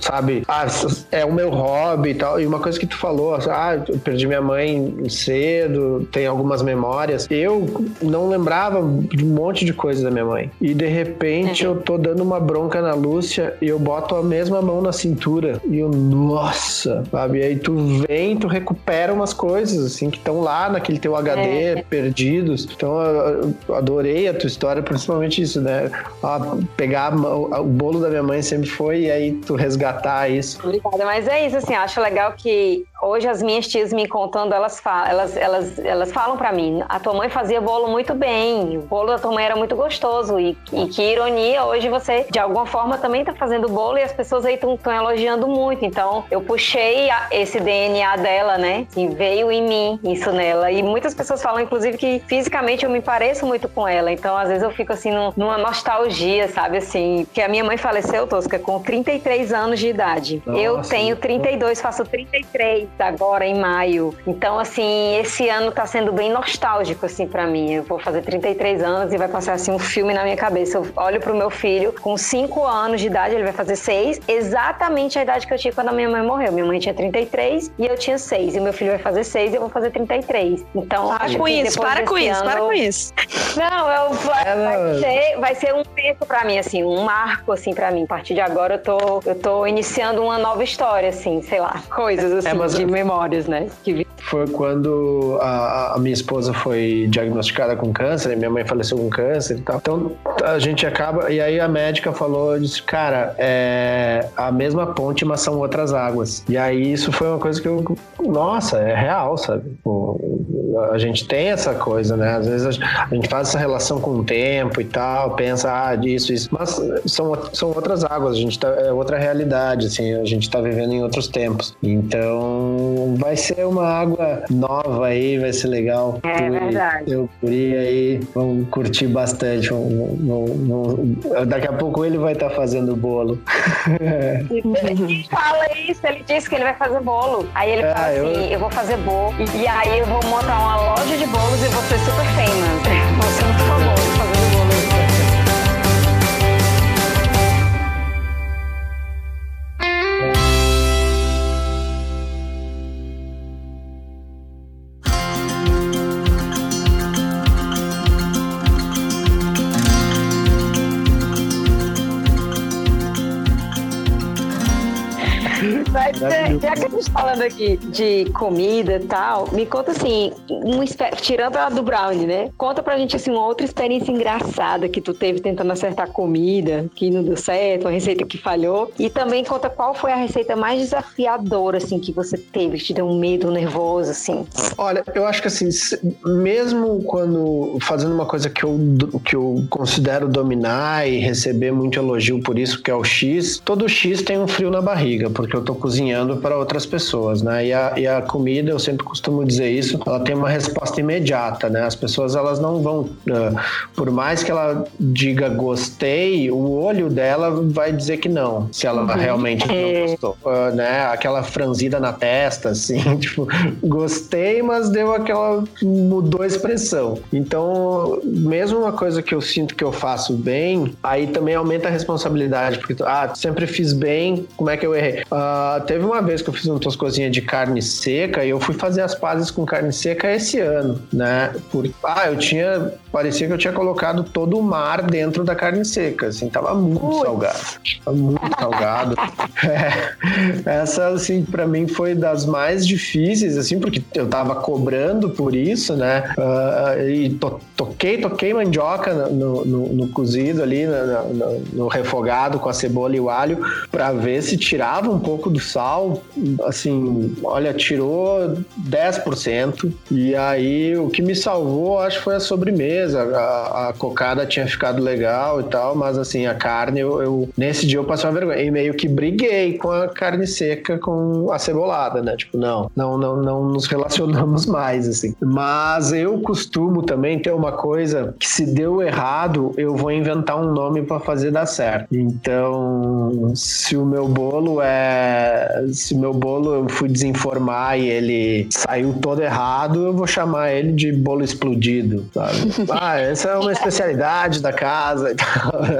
sabe, ah, é o meu hobby e tal. E uma coisa que tu falou, ah, eu perdi minha mãe cedo, tem algumas memórias. Eu não lembrava de um monte de coisa da minha mãe. E de repente eu tô dando uma bronca na Lúcia e eu boto a mesma mão na cintura. E eu, nossa, sabe? E aí tu vem, tu recupera umas coisas, assim, que estão lá naquele teu HD, é. perdidos. Então eu adorei a tua história, principalmente isso, né? Ah, pegar o bolo da minha mãe sempre foi, e aí tu resgatar isso. Obrigada, mas é isso, assim, acho legal que hoje as minhas tias me contando, elas falam, elas, elas, elas falam para mim, a tua mãe fazia bolo muito bem, o bolo da tua mãe era muito gostoso e, e que ironia, hoje você de alguma forma também tá fazendo bolo e as pessoas aí estão elogiando muito. Então eu puxei esse DNA dela, né? E veio em mim isso nela. E muitas pessoas falam, inclusive, que fisicamente eu me pareço muito com ela. Então às vezes eu fico assim num, numa nostalgia, sabe assim, que a minha mãe faleceu, Tosca, com 33 anos de idade. Nossa, eu tenho 32, faço 33 agora em maio. Então, assim, esse ano tá sendo bem nostálgico, assim, para mim. Eu vou fazer 33 anos e vai passar, assim, um filme na minha cabeça. Eu olho pro meu filho com 5 anos de idade, ele vai fazer 6, exatamente a idade que eu tinha quando a minha mãe morreu. Minha mãe tinha 33 e eu tinha 6. E meu filho vai fazer 6 e eu vou fazer 33. Então, para com isso, para com isso, para com isso. Não, eu, vai, vai, ser, vai ser um tempo para mim, assim, um marco, assim, para mim. A partir de agora eu tô, eu tô iniciando uma nova história, assim, sei lá, coisas assim, é, mas... de memórias, né? Que foi quando a, a, minha esposa foi diagnosticada com câncer, minha mãe faleceu com câncer e tal. Então a gente acaba. E aí a médica falou: disse, cara, é a mesma ponte, mas são outras águas. E aí isso foi uma coisa que eu. Nossa, é real, sabe? a gente tem essa coisa, né? Às vezes a gente faz essa relação com o tempo e tal, pensa, ah, disso, isso. Mas são, são outras águas, a gente tá, é outra realidade, assim, a gente tá vivendo em outros tempos. Então vai ser uma água água nova aí, vai ser legal. É tu verdade. Eu Curi aí, vamos curtir bastante. Vamos, vamos, vamos... Daqui a pouco ele vai estar tá fazendo bolo. ele fala isso, ele disse que ele vai fazer bolo. Aí ele é, fala assim, eu... eu... vou fazer bolo. E aí eu vou montar uma loja de bolos e vou ser super famous. já que a gente tá falando aqui de comida e tal, me conta assim, um, tirando a do brownie, né? Conta pra gente assim, uma outra experiência engraçada que tu teve tentando acertar comida, que não deu certo, uma receita que falhou. E também conta qual foi a receita mais desafiadora, assim, que você teve, que te deu um medo, nervoso, assim. Olha, eu acho que assim, mesmo quando fazendo uma coisa que eu, que eu considero dominar e receber muito elogio por isso, que é o X, todo X tem um frio na barriga, porque eu tô cozinhando para outras pessoas, né? E a, e a comida, eu sempre costumo dizer isso, ela tem uma resposta imediata, né? As pessoas, elas não vão, uh, por mais que ela diga gostei, o olho dela vai dizer que não, se ela uhum. realmente não é. gostou, uh, né? Aquela franzida na testa, assim, tipo, gostei, mas deu aquela, mudou a expressão. Então, mesmo uma coisa que eu sinto que eu faço bem, aí também aumenta a responsabilidade, porque, ah, sempre fiz bem, como é que eu errei? Uh, teve uma vez que eu fiz uma toscozinha de carne seca e eu fui fazer as pazes com carne seca esse ano, né? Por, ah, eu tinha. Parecia que eu tinha colocado todo o mar dentro da carne seca, assim, tava muito Ui. salgado. Tava muito salgado. É, essa, assim, para mim foi das mais difíceis, assim, porque eu tava cobrando por isso, né? Uh, e to, toquei, toquei mandioca no, no, no cozido ali, no, no, no refogado com a cebola e o alho, para ver se tirava um pouco do sal, assim, olha, tirou 10%. E aí o que me salvou, acho foi a sobremesa. A, a cocada tinha ficado legal e tal, mas assim, a carne, eu, eu, nesse dia eu passei uma vergonha. E meio que briguei com a carne seca, com a cebolada, né? Tipo, não, não, não, não nos relacionamos mais, assim. Mas eu costumo também ter uma coisa que se deu errado, eu vou inventar um nome para fazer dar certo. Então, se o meu bolo é se meu bolo eu fui desinformar e ele saiu todo errado, eu vou chamar ele de bolo explodido, sabe? ah, essa é uma especialidade da casa.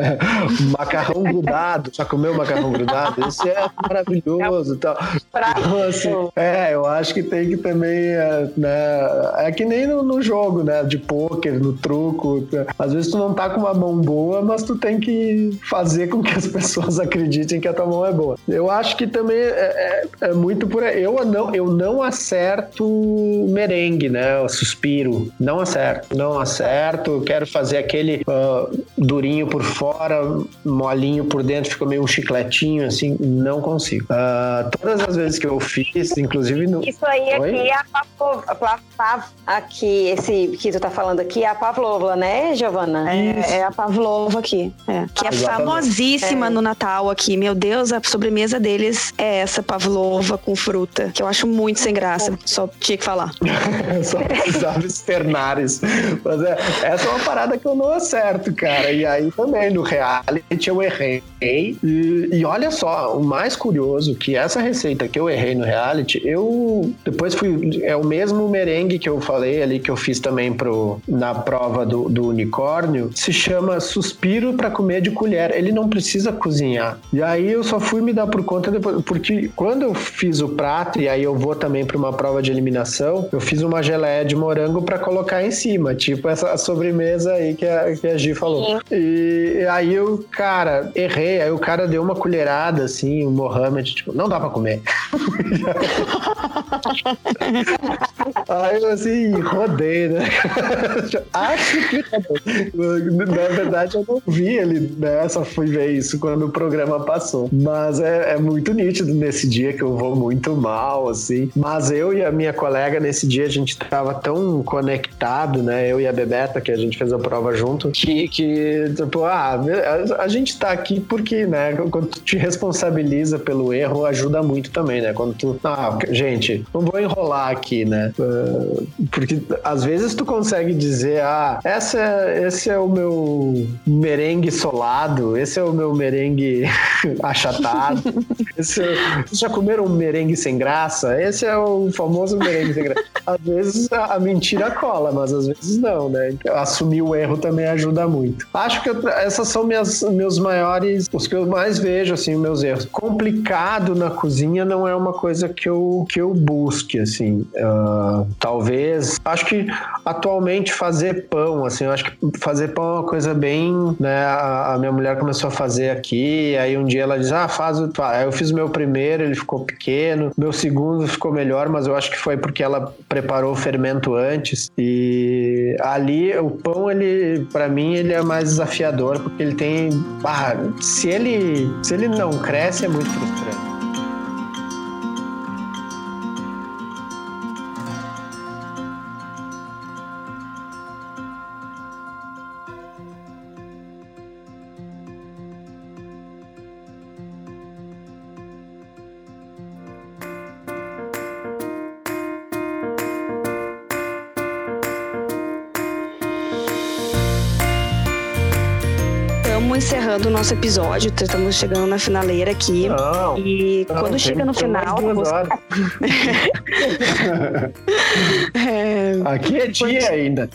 macarrão grudado, já comeu macarrão grudado? Esse é maravilhoso, tal. Então, assim, é, eu acho que tem que também, é, né? É que nem no, no jogo, né? De pôquer, no truco. Às vezes tu não tá com uma mão boa, mas tu tem que fazer com que as pessoas acreditem que a tua mão é boa. Eu acho que também é, é, é muito por aí. Eu não, eu não acerto merengue, né? Eu suspiro. Não acerto. Não acerto. Quero fazer aquele uh, durinho por fora, molinho por dentro, fica meio um chicletinho, assim. Não consigo. Uh, todas as vezes que eu fiz, inclusive no. Isso aí Oi? aqui é a Pavlova. Aqui, esse que tu tá falando aqui é a Pavlova, né, Giovana? É, é a Pavlova aqui. É. Que é Exatamente. famosíssima é. no Natal aqui. Meu Deus, a sobremesa deles é essa Pavlova com fruta, que eu acho muito sem graça. Só tinha que falar. Só precisava externar isso. Mas é, essa é uma parada que eu não acerto, cara. E aí também, no reality eu errei. E, e olha só, o mais curioso que essa receita que eu errei no reality, eu depois fui. É o mesmo merengue que eu falei ali, que eu fiz também pro, na prova do, do unicórnio. Se chama Suspiro para comer de colher. Ele não precisa cozinhar. E aí eu só fui me dar por conta depois. Porque quando eu fiz o prato, e aí eu vou também para uma prova de eliminação, eu fiz uma geleia de morango para colocar em cima. Tipo essa sobremesa aí que a, que a Gi falou. E, e aí eu, cara, errei. Aí o cara deu uma colherada assim, o Mohamed, tipo, não dá para comer. Aí eu assim, rodei, né? Acho que Na verdade, eu não vi ele, né? Só fui ver isso quando o programa passou. Mas é, é, muito nítido nesse dia que eu vou muito mal, assim. Mas eu e a minha colega, nesse dia, a gente tava tão conectado, né? Eu e a Bebeta, que a gente fez a prova junto, que, que tipo, ah, a, a gente tá aqui porque, né? Quando tu te responsabiliza pelo erro, ajuda muito também, né? Quando tu, ah, gente, não vou enrolar aqui, né? Uh, porque às vezes tu consegue dizer, ah, essa, é, esse é o meu merengue solado, esse é o meu merengue achatado. esse, é, vocês já comeram um merengue sem graça? Esse é o famoso merengue sem graça. Às vezes a, a mentira cola, mas às vezes não, né? Assumir o erro também ajuda muito. Acho que eu, essas são minhas, meus maiores, os que eu mais vejo, assim, meus erros. Complicado na cozinha não é uma coisa que eu, que eu busque, assim. Uh, talvez. Acho que atualmente fazer pão, assim, eu acho que fazer pão é uma coisa bem. Né, a, a minha mulher começou a fazer aqui, aí um dia ela diz: Ah, faz o. Aí eu fiz o meu primeiro, ele ficou pequeno, meu segundo ficou melhor, mas eu acho que foi porque ela preparou o fermento antes. E ali o pão, ele, para mim, ele é mais desafiador, porque ele tem. Ah, se ele, se ele não cresce, é muito frustrante. Encerrando o nosso episódio, estamos chegando na finaleira aqui. Não, e não, quando chega no final. Você... é... Aqui é dia quando... ainda.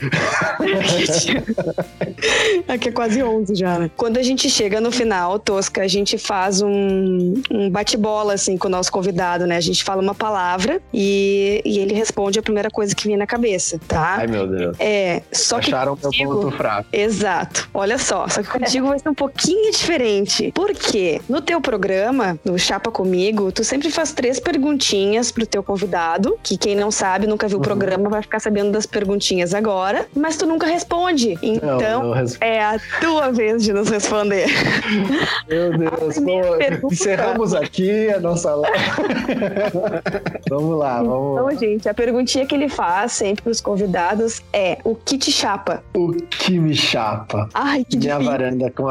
Aqui é quase 11 já, né? Quando a gente chega no final, Tosca, a gente faz um, um bate-bola, assim, com o nosso convidado, né? A gente fala uma palavra e, e ele responde a primeira coisa que vem na cabeça, tá? Ai, meu Deus. É, só Acharam que. Acharam meu ponto fraco. Exato. Olha só, só que contigo vai ser um pouquinho diferente. Por quê? No teu programa, no Chapa Comigo, tu sempre faz três perguntinhas pro teu convidado, que quem não sabe, nunca viu o uhum. programa, vai ficar sabendo das perguntinhas agora, mas tu nunca responde. Então, não é a tua vez de nos responder. Meu Deus, Pô, encerramos aqui a nossa live. vamos lá, vamos Então, gente, a perguntinha que ele faz sempre pros convidados é: o que te chapa? O que me chapa? Ai, que Minha difícil. varanda com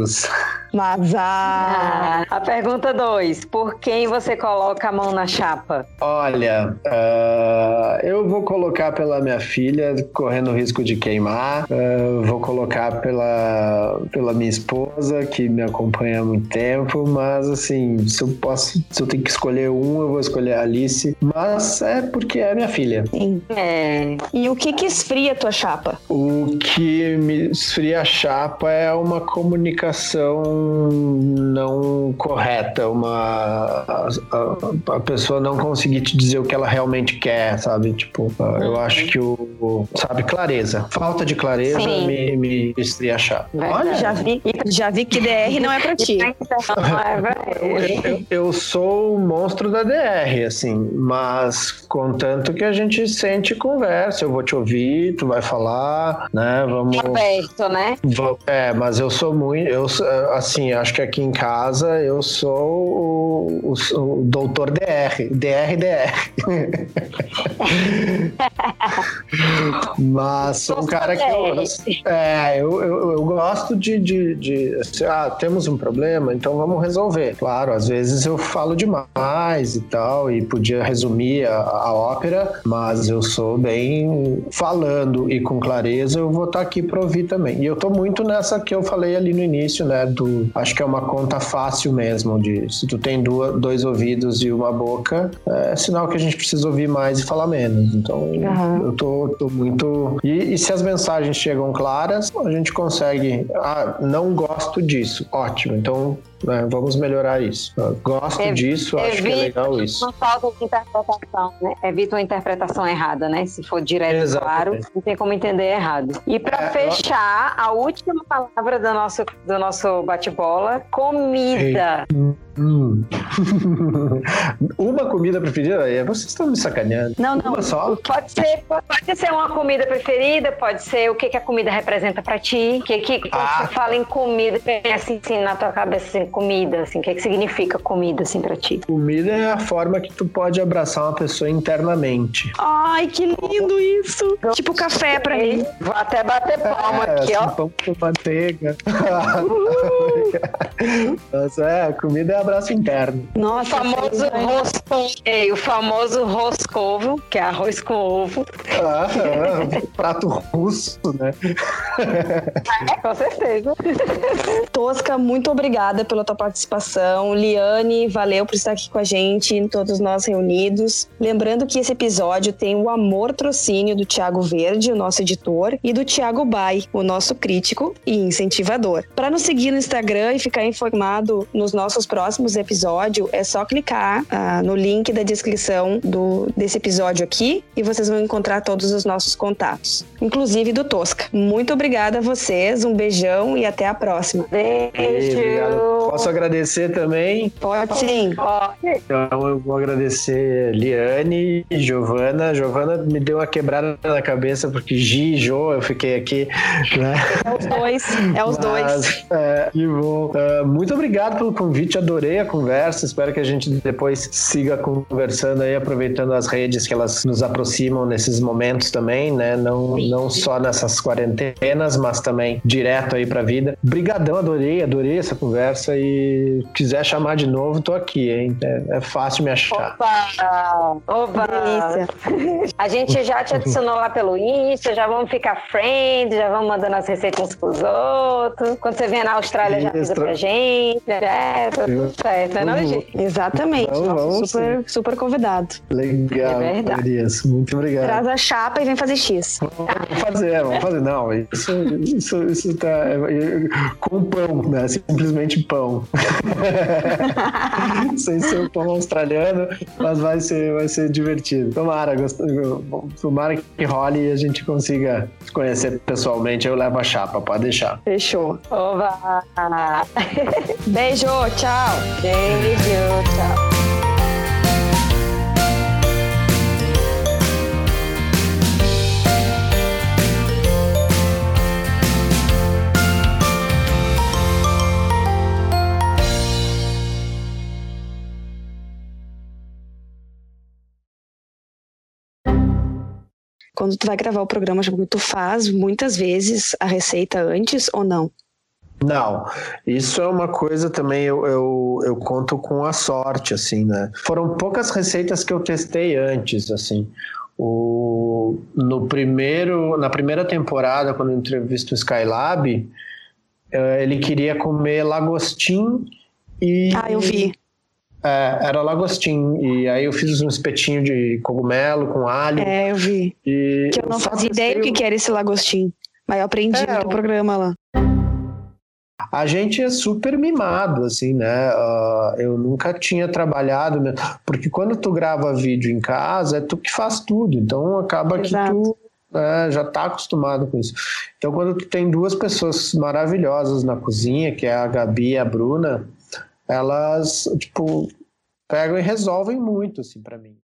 amigos. Mas a... a pergunta 2, por quem você coloca a mão na chapa? Olha, uh, eu vou colocar pela minha filha, correndo o risco de queimar. Uh, vou colocar pela, pela minha esposa, que me acompanha há muito tempo. Mas, assim, se eu posso, se eu tenho que escolher um, eu vou escolher a Alice. Mas é porque é minha filha. Sim. É. E o que que esfria a tua chapa? O que me esfria a chapa é uma comunicação não correta, uma a, a, a, pessoa não conseguir te dizer o que ela realmente quer, sabe? Tipo, eu uhum. acho que o, sabe, clareza. Falta de clareza Sim. me, me estriachar. Olha, já vi, já vi que DR não é pra ti. eu, eu sou o monstro da DR, assim, mas contanto que a gente sente e conversa, eu vou te ouvir, tu vai falar, né? Vamos. Aberto, né? É, mas eu sou muito, eu assim, acho que aqui em casa eu sou o, o, o doutor DR, DR, DR. mas sou um cara que eu, é, eu, eu, eu gosto de, de, de assim, ah, temos um problema, então vamos resolver. Claro, às vezes eu falo demais e tal, e podia resumir a, a ópera, mas eu sou bem falando e com clareza, eu vou estar tá aqui para ouvir também. E eu tô muito nessa que eu falei ali no início, né, do acho que é uma conta fácil mesmo de se tu tem duas, dois ouvidos e uma boca, é sinal que a gente precisa ouvir mais e falar menos. Então, uhum. eu tô, tô muito e, e, se as mensagens chegam claras, a gente consegue, ah, não gosto disso. Ótimo. Então, né, vamos melhorar isso. Eu gosto é, disso, acho que é legal isso. Uma falta de interpretação, né? Evita uma interpretação errada, né? Se for direto e claro, não tem como entender errado. E para é, fechar, a última palavra do nosso, do nosso bate-bola: comida. Hum. uma comida preferida? Vocês estão me sacaneando. Não, não. Uma só? Pode ser, pode ser uma comida preferida, pode ser o que, que a comida representa para ti. Que, que, quando ah. você fala em comida, assim, assim na tua cabeça assim, comida, assim, o que, que significa comida, assim, pra ti? Comida é a forma que tu pode abraçar uma pessoa internamente. Ai, que lindo isso! Tipo café pra mim. Vou até bater palma é, aqui, assim, ó. Pão com manteiga. Nossa, é, comida é abraço interno. Nossa, o famoso roscovo. O famoso roscovo, que é arroz com ovo. Ah, é, prato russo, né? É, com certeza. Tosca, muito obrigada pela tua participação. Liane, valeu por estar aqui com a gente, todos nós reunidos. Lembrando que esse episódio tem o amor trocínio do Tiago Verde, o nosso editor, e do Tiago Bai, o nosso crítico e incentivador. Para nos seguir no Instagram e ficar informado nos nossos próximos episódios, é só clicar ah, no link da descrição do, desse episódio aqui e vocês vão encontrar todos os nossos contatos, inclusive do Tosca. Muito obrigada a vocês, um beijão e até a próxima. Beijo. Obrigado. Posso agradecer também? Pode sim. Então eu vou agradecer Liane e Giovana. Giovana me deu uma quebrada na cabeça porque Gi e Jo, eu fiquei aqui, né? É os dois, é os Mas, dois. É, que bom. Uh, muito obrigado pelo convite, adorei a conversa. Espero que a gente depois siga conversando aí, aproveitando as redes que elas nos aproximam nesses momentos também, né? Não, não só nessas quarentenas, mas também direto aí pra vida. Brigadão, adorei, adorei essa conversa e quiser chamar de novo, tô aqui, hein? É, é fácil me achar. Opa! Opa! Delícia. A gente já te adicionou lá pelo Insta, já vamos ficar friends, já vamos mandando as receitas uns pros outros. Quando você vier na Austrália, já avisa pra gente. É, tá certo, é? Exatamente. Vamos, vamos, super, super convidado. Legal. É verdade. Marias, muito obrigado. Traz a chapa e vem fazer X. Vamos fazer, vamos fazer. Não, isso, isso, isso tá. É, com pão, né? Simplesmente pão. Sem ser o pão australiano, mas vai ser, vai ser divertido. Tomara, tomara que role e a gente consiga se conhecer pessoalmente. Eu levo a chapa, pode deixar. Fechou. Oba! Beijo, tchau. Beijo, tchau. quando tu vai gravar o programa, tu faz muitas vezes a receita antes ou não? Não, isso é uma coisa também eu, eu, eu, conto com a sorte, assim, né? Foram poucas receitas que eu testei antes, assim. O, no primeiro, na primeira temporada, quando eu entrevisto o Skylab, eh, ele queria comer lagostim e... Ah, eu vi. É, era lagostim. E aí eu fiz um espetinho de cogumelo com alho. É, eu vi. E que eu não fazia ideia do que, que era esse lagostim. Mas eu aprendi é, no programa lá. A gente é super mimado, assim, né? Uh, eu nunca tinha trabalhado, porque quando tu grava vídeo em casa, é tu que faz tudo, então acaba Exato. que tu né, já está acostumado com isso. Então, quando tu tem duas pessoas maravilhosas na cozinha, que é a Gabi e a Bruna, elas, tipo, pegam e resolvem muito, assim, para mim.